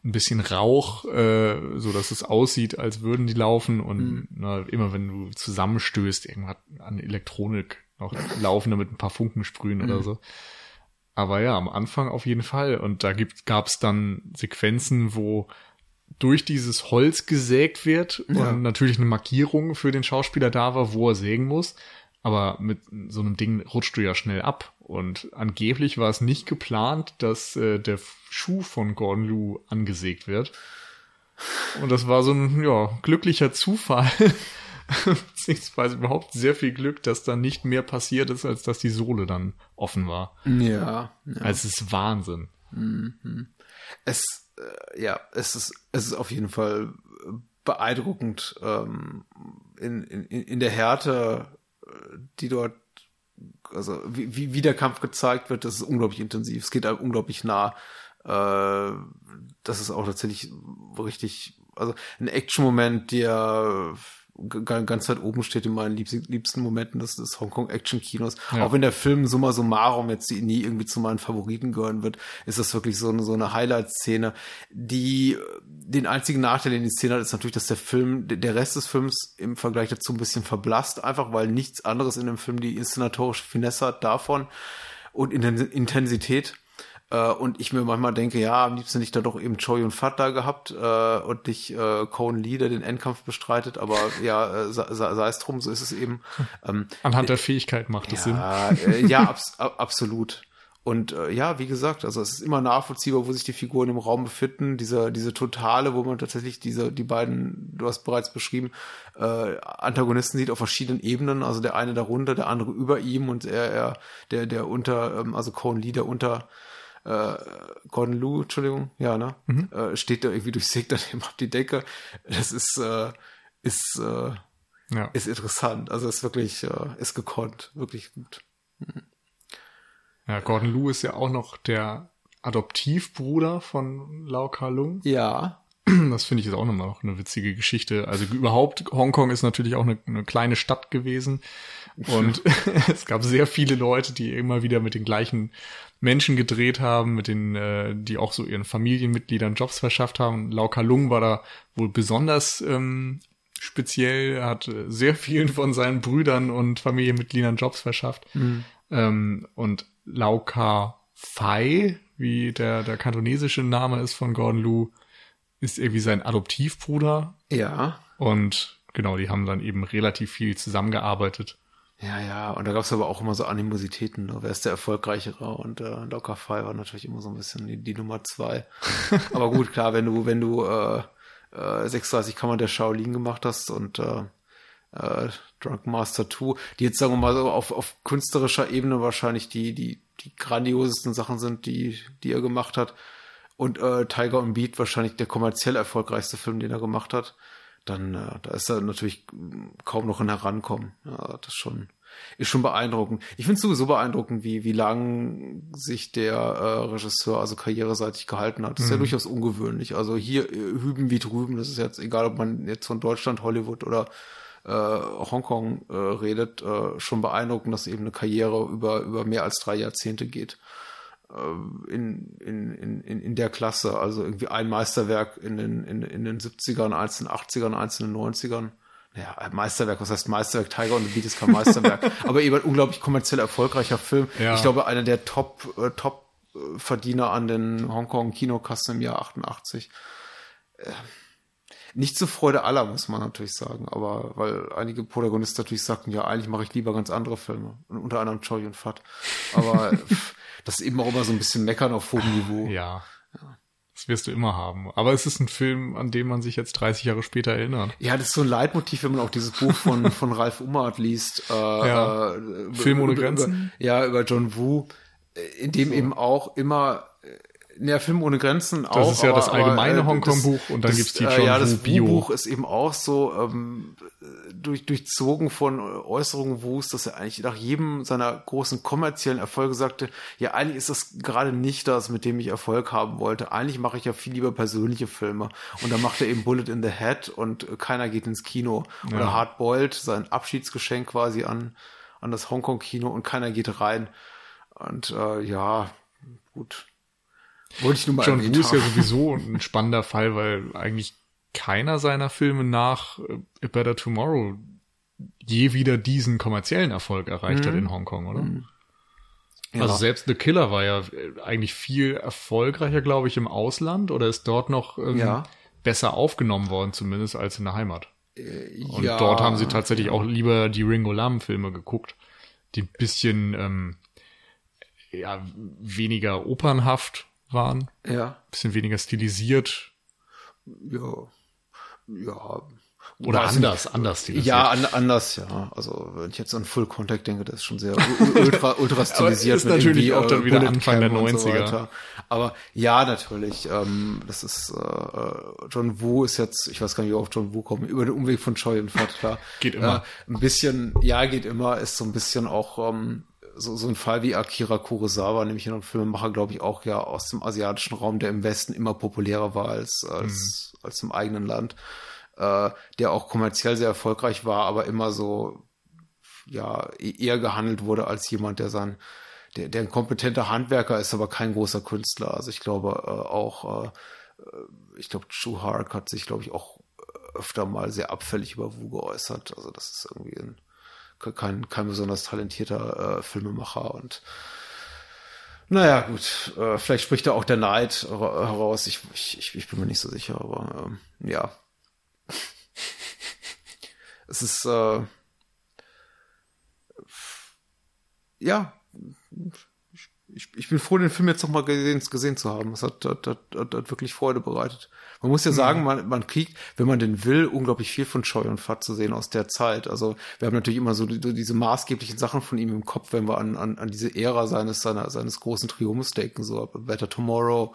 ein bisschen Rauch, äh, so dass es aussieht, als würden die laufen und mhm. na, immer wenn du zusammenstößt, irgendwas an Elektronik noch laufen, damit ein paar Funken sprühen mhm. oder so. Aber ja, am Anfang auf jeden Fall. Und da gibt, gab's dann Sequenzen, wo durch dieses Holz gesägt wird ja. und natürlich eine Markierung für den Schauspieler da war, wo er sägen muss. Aber mit so einem Ding rutscht du ja schnell ab. Und angeblich war es nicht geplant, dass äh, der Schuh von Gordon Liu angesägt wird. Und das war so ein ja, glücklicher Zufall. Beziehungsweise überhaupt sehr viel Glück, dass da nicht mehr passiert ist, als dass die Sohle dann offen war. Ja. ja. Also es ist Wahnsinn. Mhm. Es, äh, ja, es ist, es ist auf jeden Fall beeindruckend ähm, in, in, in der Härte die dort, also wie, wie der Kampf gezeigt wird, das ist unglaublich intensiv. Es geht einem unglaublich nah. Äh, das ist auch tatsächlich richtig, also ein Action-Moment, der ganz weit oben steht in meinen liebsten Momenten des, des Hongkong-Action-Kinos. Ja. Auch wenn der Film summa summarum jetzt nie irgendwie zu meinen Favoriten gehören wird, ist das wirklich so eine, so eine Highlight-Szene, die den einzigen Nachteil, den die Szene hat, ist natürlich, dass der Film, der Rest des Films im Vergleich dazu ein bisschen verblasst, einfach weil nichts anderes in dem Film die inszenatorische Finesse hat davon und Intensität. Äh, und ich mir manchmal denke, ja, am liebsten nicht da doch eben Choi und Fat da gehabt äh, und nicht äh, Cohen Lee, der den Endkampf bestreitet, aber ja, äh, sei, sei es drum, so ist es eben. Ähm, Anhand der Fähigkeit macht es ja, Sinn. Äh, ja, abs absolut. und äh, ja, wie gesagt, also es ist immer nachvollziehbar, wo sich die Figuren im Raum befinden. Diese, diese Totale, wo man tatsächlich diese, die beiden, du hast bereits beschrieben, äh, Antagonisten sieht auf verschiedenen Ebenen. Also der eine darunter, der andere über ihm und er, er der, der unter, ähm, also Cohen Lee, der unter äh, Gordon Lou, Entschuldigung, ja, ne? Mhm. Äh, steht da irgendwie durchsägt dann eben auf die Decke. Das ist, äh, ist, äh, ja. ist interessant. Also ist wirklich, äh, ist gekonnt, wirklich gut. Mhm. Ja, Gordon Liu ist ja auch noch der Adoptivbruder von Lau Ka Lung. Ja. Das finde ich jetzt auch nochmal noch eine witzige Geschichte. Also überhaupt, Hongkong ist natürlich auch eine, eine kleine Stadt gewesen. Und es gab sehr viele Leute, die immer wieder mit den gleichen Menschen gedreht haben, mit den, äh, die auch so ihren Familienmitgliedern Jobs verschafft haben. Lau Ka Lung war da wohl besonders ähm, speziell, er hat äh, sehr vielen von seinen Brüdern und Familienmitgliedern Jobs verschafft. Mhm. Ähm, und Lau Ka Fai, wie der, der kantonesische Name ist von Gordon Liu, ist irgendwie sein Adoptivbruder. Ja. Und genau, die haben dann eben relativ viel zusammengearbeitet. Ja, ja, und da gab es aber auch immer so Animositäten, ne? wer ist der Erfolgreichere und äh, Locker Fai war natürlich immer so ein bisschen die, die Nummer zwei. aber gut, klar, wenn du, wenn du äh, äh, 36 Kammern der Shaolin gemacht hast und äh, äh, Drunk Master 2, die jetzt sagen wir mal so auf, auf künstlerischer Ebene wahrscheinlich die, die, die grandiosesten Sachen sind, die, die er gemacht hat. Und äh, Tiger und Beat wahrscheinlich der kommerziell erfolgreichste Film, den er gemacht hat. Dann, äh, da ist er natürlich kaum noch ein Herankommen. Ja, das schon, ist schon beeindruckend. Ich finde es sowieso beeindruckend, wie, wie lang sich der äh, Regisseur also karriereseitig gehalten hat. Das ist mhm. ja durchaus ungewöhnlich. Also hier äh, hüben wie drüben. Das ist jetzt egal, ob man jetzt von Deutschland, Hollywood oder äh, Hongkong äh, redet, äh, schon beeindruckend, dass eben eine Karriere über, über mehr als drei Jahrzehnte geht. Äh, in, in, in, in der Klasse. Also irgendwie ein Meisterwerk in den, in, in den 70ern, eins in den 80ern, eins in den 90ern. Ja, Meisterwerk, was heißt Meisterwerk? Tiger on the Beat ist kein Meisterwerk. aber eben ein unglaublich kommerziell erfolgreicher Film. Ja. Ich glaube, einer der Top, äh, Top Verdiener an den Hongkong Kinokassen im Jahr 88. Äh, nicht zur Freude aller, muss man natürlich sagen, aber weil einige Protagonisten natürlich sagten, ja, eigentlich mache ich lieber ganz andere Filme. Und unter anderem Choi und Fat. Aber das ist eben auch immer so ein bisschen meckern auf hohem Niveau. Ja. Das wirst du immer haben. Aber es ist ein Film, an dem man sich jetzt 30 Jahre später erinnert. Ja, das ist so ein Leitmotiv, wenn man auch dieses Buch von, von Ralf Ummert liest. Äh, ja. Äh, Film ohne Grenzen? Über, ja, über John Woo, in dem so. eben auch immer ja, Film ohne Grenzen auch. Das ist ja aber, das allgemeine äh, Hongkong-Buch und dann das, gibt's die John äh, Ja, das Bio-Buch ist eben auch so ähm, durch, durchzogen von Äußerungen Wus, dass er eigentlich nach jedem seiner großen kommerziellen Erfolge sagte, ja, eigentlich ist das gerade nicht das, mit dem ich Erfolg haben wollte. Eigentlich mache ich ja viel lieber persönliche Filme. Und dann macht er eben Bullet in the Head und keiner geht ins Kino. Ja. Oder Hardboiled, sein Abschiedsgeschenk quasi an, an das Hongkong-Kino und keiner geht rein. Und äh, ja, gut wollte ich nur mal John Woo ist ja sowieso ein spannender Fall, weil eigentlich keiner seiner Filme nach äh, A Better Tomorrow je wieder diesen kommerziellen Erfolg erreicht mhm. hat in Hongkong, oder? Mhm. Ja. Also selbst The Killer war ja äh, eigentlich viel erfolgreicher, glaube ich, im Ausland oder ist dort noch ähm, ja. besser aufgenommen worden, zumindest als in der Heimat. Äh, Und ja. dort haben sie tatsächlich auch lieber die Ringo Lam Filme geguckt, die ein bisschen ähm, ja, weniger opernhaft waren. Ja. Bisschen weniger stilisiert. Ja. Ja. Oder Weiß anders, nicht. anders stilisiert. Ja, an, anders, ja. Also, wenn ich jetzt an Full Contact denke, das ist schon sehr ultra, ultra stilisiert. ist natürlich auch dann wieder Anfang der 90er. So Aber ja, natürlich. Ähm, das ist, äh, John Woo ist jetzt, ich weiß gar nicht, wie wir auf John Woo kommen, über den Umweg von Fat, klar. geht immer. Äh, ein bisschen, ja, geht immer, ist so ein bisschen auch, ähm, so, so ein Fall wie Akira Kurosawa, nämlich ein Filmemacher, glaube ich, auch ja aus dem asiatischen Raum, der im Westen immer populärer war als, als, mhm. als im eigenen Land, äh, der auch kommerziell sehr erfolgreich war, aber immer so, ja, e-, eher gehandelt wurde als jemand, der sein, der, der ein kompetenter Handwerker ist, aber kein großer Künstler. Also ich glaube äh, auch, äh, ich glaube, Chu Hark hat sich, glaube ich, auch öfter mal sehr abfällig über Wu geäußert. Also das ist irgendwie ein kein, kein besonders talentierter äh, Filmemacher und naja, gut, äh, vielleicht spricht da auch der Neid heraus. Ich, ich, ich bin mir nicht so sicher, aber ähm, ja. es ist äh, ja, ich, ich bin froh, den Film jetzt nochmal gesehen, gesehen zu haben. Es hat, hat, hat, hat, hat wirklich Freude bereitet. Man muss ja sagen, man, man kriegt, wenn man den will, unglaublich viel von Scheu und Fat zu sehen aus der Zeit. Also wir haben natürlich immer so die, diese maßgeblichen Sachen von ihm im Kopf, wenn wir an, an, an diese Ära seines, seiner, seines großen Triumphs denken, so Better Tomorrow,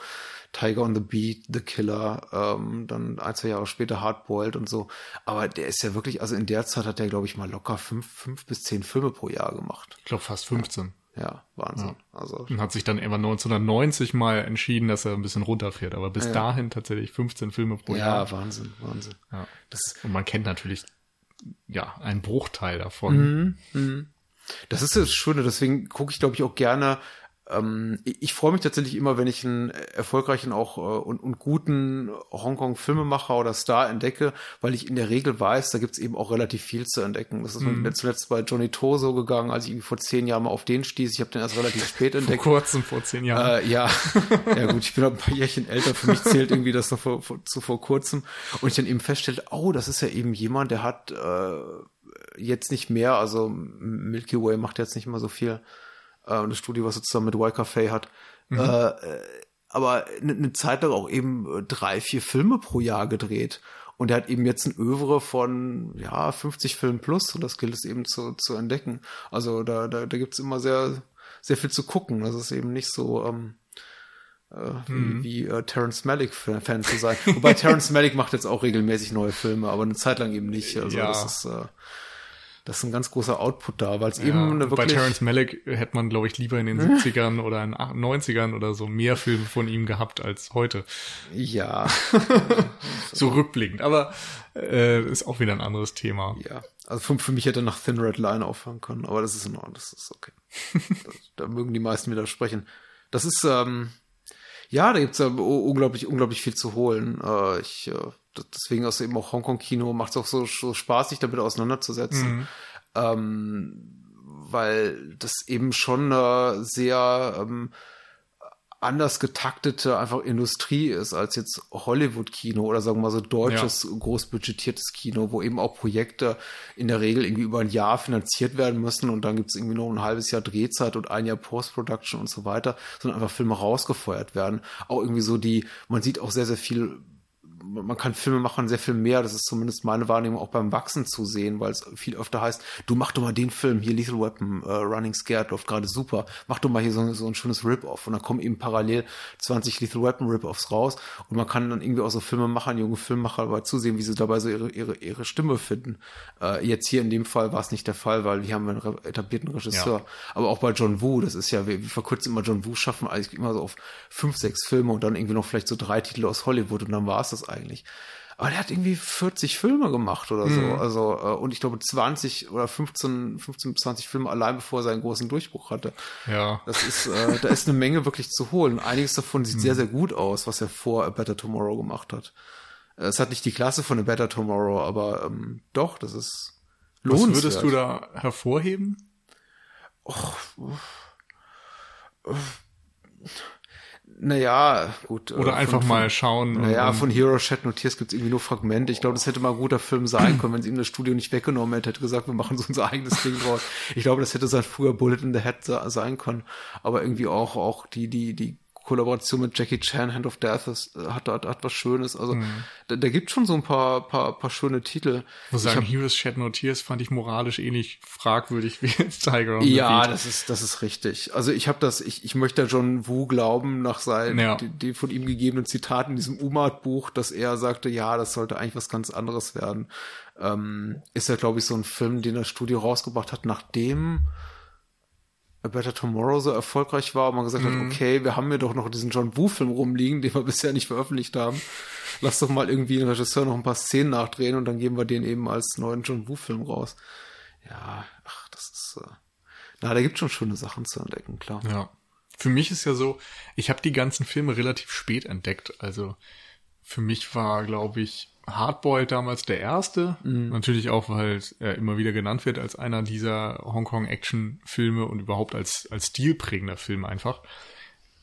Tiger on the Beat, The Killer, ähm, dann ein, zwei Jahre später Hardboiled und so. Aber der ist ja wirklich, also in der Zeit hat er, glaube ich, mal locker fünf, fünf bis zehn Filme pro Jahr gemacht. Ich glaube fast 15. Ja, Wahnsinn. Ja. Also und hat sich dann immer 1990 mal entschieden, dass er ein bisschen runterfährt. Aber bis ja. dahin tatsächlich 15 Filme pro ja, Jahr. Ja, Wahnsinn, Wahnsinn. Ja. Das, und man kennt natürlich ja einen Bruchteil davon. Mhm, mh. Das ist das Schöne, deswegen gucke ich, glaube ich, auch gerne ähm, ich freue mich tatsächlich immer, wenn ich einen erfolgreichen auch äh, und, und guten Hongkong-Filmemacher oder Star entdecke, weil ich in der Regel weiß, da gibt's eben auch relativ viel zu entdecken. Das ist mhm. mir zuletzt bei Johnny To so gegangen, als ich irgendwie vor zehn Jahren mal auf den stieß. Ich habe den erst relativ spät entdeckt. Vor kurzem, vor zehn Jahren. Äh, ja, ja gut, ich bin ein paar Jährchen älter. Für mich zählt irgendwie das noch vor, vor, zu vor kurzem. Und ich dann eben feststellte, oh, das ist ja eben jemand, der hat äh, jetzt nicht mehr, also Milky Way macht jetzt nicht mehr so viel äh, das Studio, was er zusammen mit YKFA hat. Mhm. Äh, aber eine ne Zeit lang auch eben äh, drei, vier Filme pro Jahr gedreht. Und er hat eben jetzt ein Övre von ja 50 Filmen plus und das gilt es eben zu, zu entdecken. Also da, da, da gibt es immer sehr, sehr viel zu gucken. Das ist eben nicht so ähm, äh, wie, mhm. wie äh, Terrence Malick-Fan zu sein. Wobei Terrence Malick macht jetzt auch regelmäßig neue Filme, aber eine Zeit lang eben nicht. Also ja. das ist äh, das ist ein ganz großer Output da, weil es ja, eben eine wirklich... Bei Terence Malick hätte man, glaube ich, lieber in den 70ern oder in den 90ern oder so mehr Filme von ihm gehabt als heute. Ja. so rückblickend, aber äh, ist auch wieder ein anderes Thema. Ja, also für, für mich hätte er nach Thin Red Line aufhören können, aber das ist in Ordnung, das ist okay. da, da mögen die meisten widersprechen. Das ist, ähm, ja, da gibt's ja unglaublich, unglaublich viel zu holen. Äh, ich äh, deswegen ist eben auch Hongkong-Kino macht es auch so, so Spaß, sich damit auseinanderzusetzen. Mhm. Ähm, weil das eben schon eine sehr ähm, anders getaktete einfach Industrie ist als jetzt Hollywood-Kino oder sagen wir mal so deutsches ja. großbudgetiertes Kino, wo eben auch Projekte in der Regel irgendwie über ein Jahr finanziert werden müssen und dann gibt es irgendwie noch ein halbes Jahr Drehzeit und ein Jahr Post-Production und so weiter, sondern einfach Filme rausgefeuert werden. Auch irgendwie so die, man sieht auch sehr, sehr viel man kann Filme machen sehr viel mehr. Das ist zumindest meine Wahrnehmung auch beim Wachsen zu sehen, weil es viel öfter heißt, du mach doch mal den Film, hier Lethal Weapon, uh, Running Scared läuft gerade super, mach doch mal hier so, so ein schönes Rip-Off. Und dann kommen eben parallel 20 Lethal Weapon Rip-Offs raus und man kann dann irgendwie auch so Filme machen, junge Filmemacher dabei zusehen, wie sie dabei so ihre, ihre, ihre Stimme finden. Uh, jetzt hier in dem Fall war es nicht der Fall, weil wir haben einen etablierten Regisseur. Ja. Aber auch bei John Woo, das ist ja, wie vor kurzem immer John Woo schaffen, eigentlich immer so auf fünf, sechs Filme und dann irgendwie noch vielleicht so drei Titel aus Hollywood und dann war es das eigentlich. Aber der hat irgendwie 40 Filme gemacht oder so. Mhm. Also, äh, und ich glaube 20 oder 15, 15 bis 20 Filme allein bevor er seinen großen Durchbruch hatte. Ja. Das ist, äh, da ist eine Menge wirklich zu holen. Einiges davon sieht mhm. sehr, sehr gut aus, was er vor A Better Tomorrow gemacht hat. Es hat nicht die Klasse von A Better Tomorrow, aber ähm, doch, das ist lohnenswert. Was würdest du da hervorheben? Och, naja, gut. Oder äh, einfach von, mal schauen. Naja, von Hero Chat Notiers gibt es irgendwie nur Fragmente. Ich glaube, das hätte mal ein guter Film sein können, wenn es ihm das Studio nicht weggenommen hätte, hätte gesagt, wir machen so unser eigenes Ding draus. Ich glaube, das hätte sein früher Bullet in the Head sein können. Aber irgendwie auch, auch die, die, die Kollaboration mit Jackie Chan, Hand of Death, ist, äh, hat, hat, hat was Schönes. Also mhm. da, da gibt schon so ein paar, paar, paar schöne Titel. Ich muss sagen, hab, Heroes Shed No Tears fand ich moralisch ähnlich fragwürdig wie jetzt Tiger on Ja, das ist, das ist richtig. Also ich habe das, ich, ich möchte John Wu glauben, nach seinen, ja. die, die von ihm gegebenen Zitaten in diesem Umat-Buch, dass er sagte, ja, das sollte eigentlich was ganz anderes werden. Ähm, ist ja, glaube ich, so ein Film, den das Studio rausgebracht hat, nachdem A Better Tomorrow so erfolgreich war und man gesagt mhm. hat, okay, wir haben hier doch noch diesen John Woo-Film rumliegen, den wir bisher nicht veröffentlicht haben. Lass doch mal irgendwie den Regisseur noch ein paar Szenen nachdrehen und dann geben wir den eben als neuen John Woo-Film raus. Ja, ach, das ist. Äh, na, da gibt schon schöne Sachen zu entdecken, klar. Ja. Für mich ist ja so, ich habe die ganzen Filme relativ spät entdeckt. Also für mich war, glaube ich, Hardboiled damals der erste. Mhm. Natürlich auch, weil er immer wieder genannt wird als einer dieser Hongkong-Action-Filme und überhaupt als, als stilprägender Film einfach.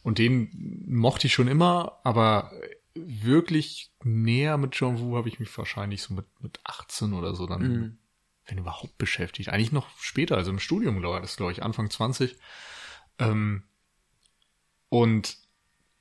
Und den mochte ich schon immer, aber wirklich näher mit John Woo habe ich mich wahrscheinlich so mit, mit 18 oder so dann, mhm. wenn überhaupt beschäftigt. Eigentlich noch später, also im Studium, glaube ich, das glaube ich, Anfang 20. Ähm, Und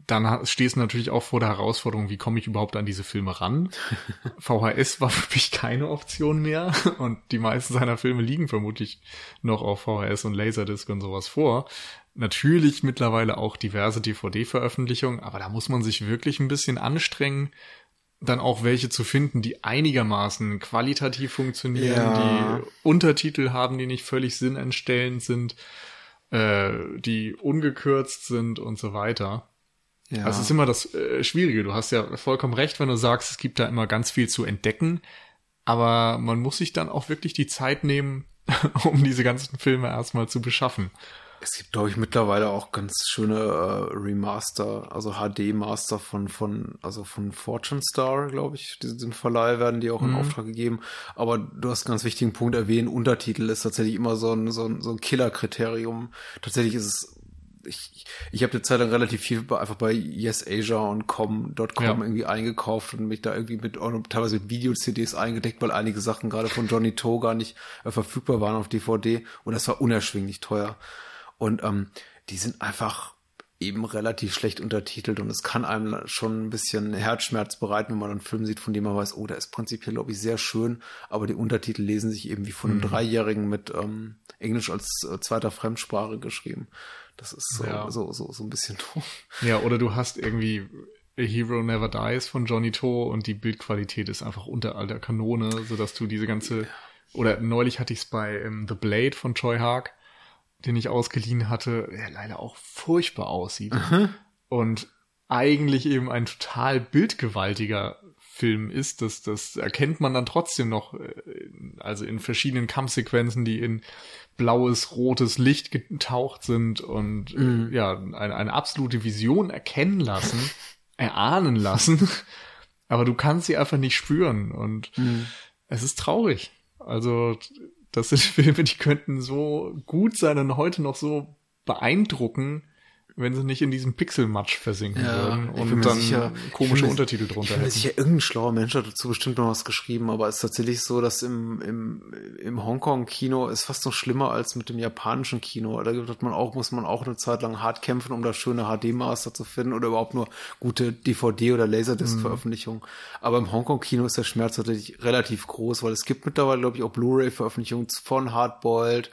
dann stehst du natürlich auch vor der Herausforderung, wie komme ich überhaupt an diese Filme ran? VHS war für mich keine Option mehr und die meisten seiner Filme liegen vermutlich noch auf VHS und Laserdisc und sowas vor. Natürlich mittlerweile auch diverse DVD-Veröffentlichungen, aber da muss man sich wirklich ein bisschen anstrengen, dann auch welche zu finden, die einigermaßen qualitativ funktionieren, Ja. die Untertitel haben, die nicht völlig sinnentstellend sind, äh, die ungekürzt sind und so weiter. Ja. Das ist immer das äh, Schwierige. Du hast ja vollkommen recht, wenn du sagst, es gibt da immer ganz viel zu entdecken. Aber man muss sich dann auch wirklich die Zeit nehmen, um diese ganzen Filme erstmal zu beschaffen. Es gibt, glaube ich, mittlerweile auch ganz schöne äh, Remaster, also HD-Master von, von, also von Fortune Star, glaube ich. Diesen Verleih werden die auch in Auftrag gegeben. Aber du hast einen ganz wichtigen Punkt erwähnt. Untertitel ist tatsächlich immer so ein, so ein, so ein Killer-Kriterium. Tatsächlich ist es ich, ich habe eine Zeit lang relativ viel einfach bei YesAsia und com.com Ja. irgendwie eingekauft und mich da irgendwie mit teilweise mit Video-CDs eingedeckt, weil einige Sachen gerade von Johnny Toe gar nicht äh, verfügbar waren auf DVD und das war unerschwinglich teuer. Und ähm, die sind einfach eben relativ schlecht untertitelt und es kann einem schon ein bisschen Herzschmerz bereiten, wenn man einen Film sieht, von dem man weiß, oh, der ist prinzipiell, glaube ich, sehr schön, aber die Untertitel lesen sich eben wie von einem Dreijährigen mit ähm, Englisch als äh, zweiter Fremdsprache geschrieben. Das ist so, Ja. so, so, so ein bisschen doof. Ja, oder du hast irgendwie A Hero Never Dies von Johnny Toe und die Bildqualität ist einfach unter all der Kanone, sodass du diese ganze oder neulich hatte ich es bei ähm, The Blade von Troy Hark, den ich ausgeliehen hatte, der leider auch furchtbar aussieht und eigentlich eben ein total bildgewaltiger Film ist, das, das erkennt man dann trotzdem noch, äh, also in verschiedenen Kampfsequenzen, die in blaues, rotes Licht getaucht sind und äh, ja, eine, eine absolute Vision erkennen lassen, erahnen lassen, aber du kannst sie einfach nicht spüren und es ist traurig. Also das sind Filme, die könnten so gut sein und heute noch so beeindrucken, wenn sie nicht in diesem Pixelmatsch versinken würden ich bin und dann sicher- komische mir- Untertitel drunter hätten. sicher, irgendein schlauer Mensch hat dazu bestimmt noch was geschrieben, aber es ist tatsächlich so, dass im, im, im Hongkong-Kino ist fast noch schlimmer als mit dem japanischen Kino. Da wird man auch, muss man auch eine Zeit lang hart kämpfen, um da schöne HD-Master zu finden oder überhaupt nur gute DVD- oder Laserdisc-Veröffentlichungen. Aber im Hongkong-Kino ist der Schmerz tatsächlich relativ groß, weil es gibt mittlerweile, glaube ich, auch Blu-ray-Veröffentlichungen von Hardboiled,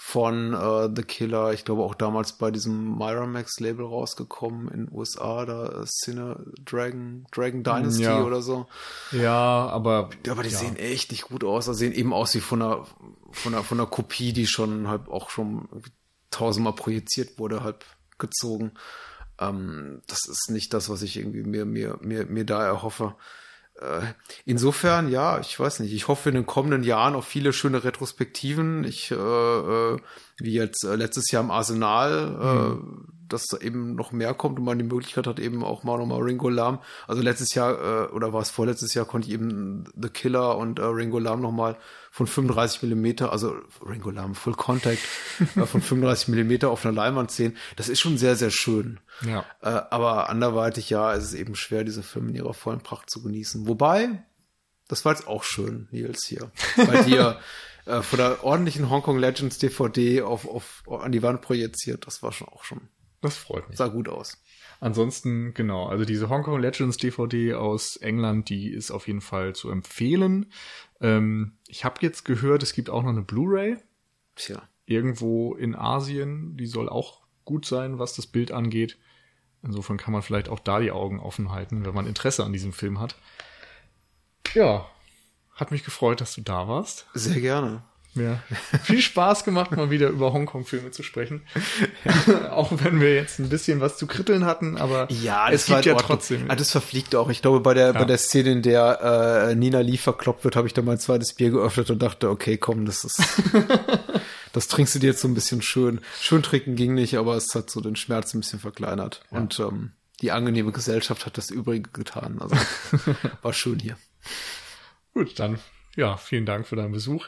von äh, The Killer, ich glaube auch damals bei diesem Miramax-Label rausgekommen in den USA, da äh, Cine Dragon, Dragon Dynasty Ja. oder so. Ja, aber aber die ja. sehen echt nicht gut aus. Also sehen eben aus wie von einer, von einer, von einer Kopie, die schon halt auch schon tausendmal projiziert wurde, halt gezogen. Ähm, das ist nicht das, was ich irgendwie mir, mir, mir, mir da erhoffe. Äh, insofern, ja, ich weiß nicht. Ich hoffe in den kommenden Jahren auf viele schöne Retrospektiven. Ich, äh, äh, wie jetzt äh, letztes Jahr im Arsenal, äh, dass da eben noch mehr kommt und man die Möglichkeit hat, eben auch mal nochmal Ringo Lam. Also letztes Jahr, äh, oder war es vorletztes Jahr, konnte ich eben The Killer und äh, Ringo Lam nochmal von 35 Millimeter, also Ringo Lam Full Contact, äh, von 35 Millimeter auf einer Leinwand sehen. Das ist schon sehr, sehr schön. Ja. Äh, aber anderweitig, ja, ist es eben schwer, diese Filme in ihrer vollen Pracht zu genießen. Wobei, das war jetzt auch schön, Nils, hier. Bei dir äh, von der ordentlichen Hongkong Legends DVD auf, auf, an die Wand projiziert. Das war schon auch schon, Das freut mich. sah gut aus. Ansonsten, genau, also diese Hong Kong Legends DVD aus England, die ist auf jeden Fall zu empfehlen. Ähm, ich habe jetzt gehört, es gibt auch noch eine Blu-ray Tja. irgendwo in Asien. Die soll auch gut sein, was das Bild angeht. Insofern kann man vielleicht auch da die Augen offen halten, wenn man Interesse an diesem Film hat. Ja, hat mich gefreut, dass du da warst. Sehr gerne. Mir viel Spaß gemacht, mal wieder über Hongkong-Filme zu sprechen. auch wenn wir jetzt ein bisschen was zu kritteln hatten, aber Ja, es gibt ja Ordnung. trotzdem. Ah, das verfliegt auch. Ich glaube, bei der, bei der Szene, in der äh, Nina Lee verkloppt wird, habe ich dann mein zweites Bier geöffnet und dachte, okay, komm, das ist. das trinkst du dir jetzt so ein bisschen schön. Schön trinken ging nicht, aber es hat so den Schmerz ein bisschen verkleinert. Und ähm, die angenehme Gesellschaft hat das Übrige getan. Also war schön hier. Gut, dann ja, vielen Dank für deinen Besuch.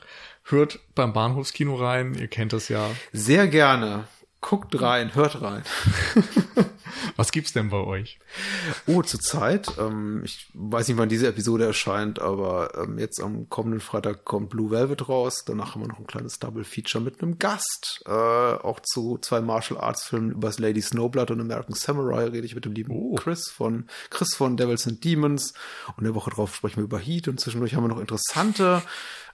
Hört beim Bahnhofskino rein, ihr kennt das ja. Sehr gerne. Guckt rein, hört rein. Was gibt's denn bei euch? Oh, zurzeit, ähm, ich weiß nicht, wann diese Episode erscheint, aber ähm, jetzt am kommenden Freitag kommt Blue Velvet raus. Danach haben wir noch ein kleines Double Feature mit einem Gast. Äh, auch zu zwei Martial Arts Filmen über das Lady Snowblood und American Samurai rede ich mit dem lieben oh. Chris von Chris von Devils and Demons. Und der Woche drauf sprechen wir über Heat und zwischendurch haben wir noch interessante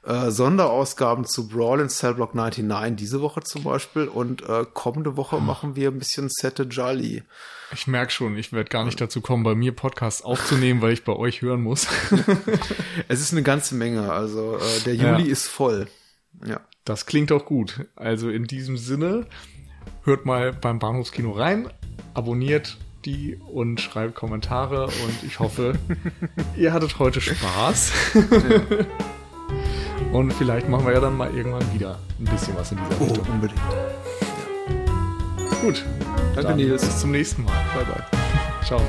äh, Sonderausgaben zu Brawl in Cellblock 99 diese Woche zum Beispiel und äh, kommende Woche machen wir ein bisschen Sette Jolly. Ich merke schon, ich werde gar nicht dazu kommen, bei mir Podcasts aufzunehmen, weil ich bei euch hören muss. es ist eine ganze Menge, also äh, der Juli ja. ist voll. Ja. Das klingt auch gut. Also in diesem Sinne, hört mal beim Bahnhofskino rein, abonniert die und schreibt Kommentare und ich hoffe, ihr hattet heute Spaß. Ja. Und vielleicht machen wir ja dann mal irgendwann wieder ein bisschen was in dieser oh, Richtung. unbedingt. Gut. Danke, Nils. Bis zum nächsten Mal. Bye, bye. Ciao.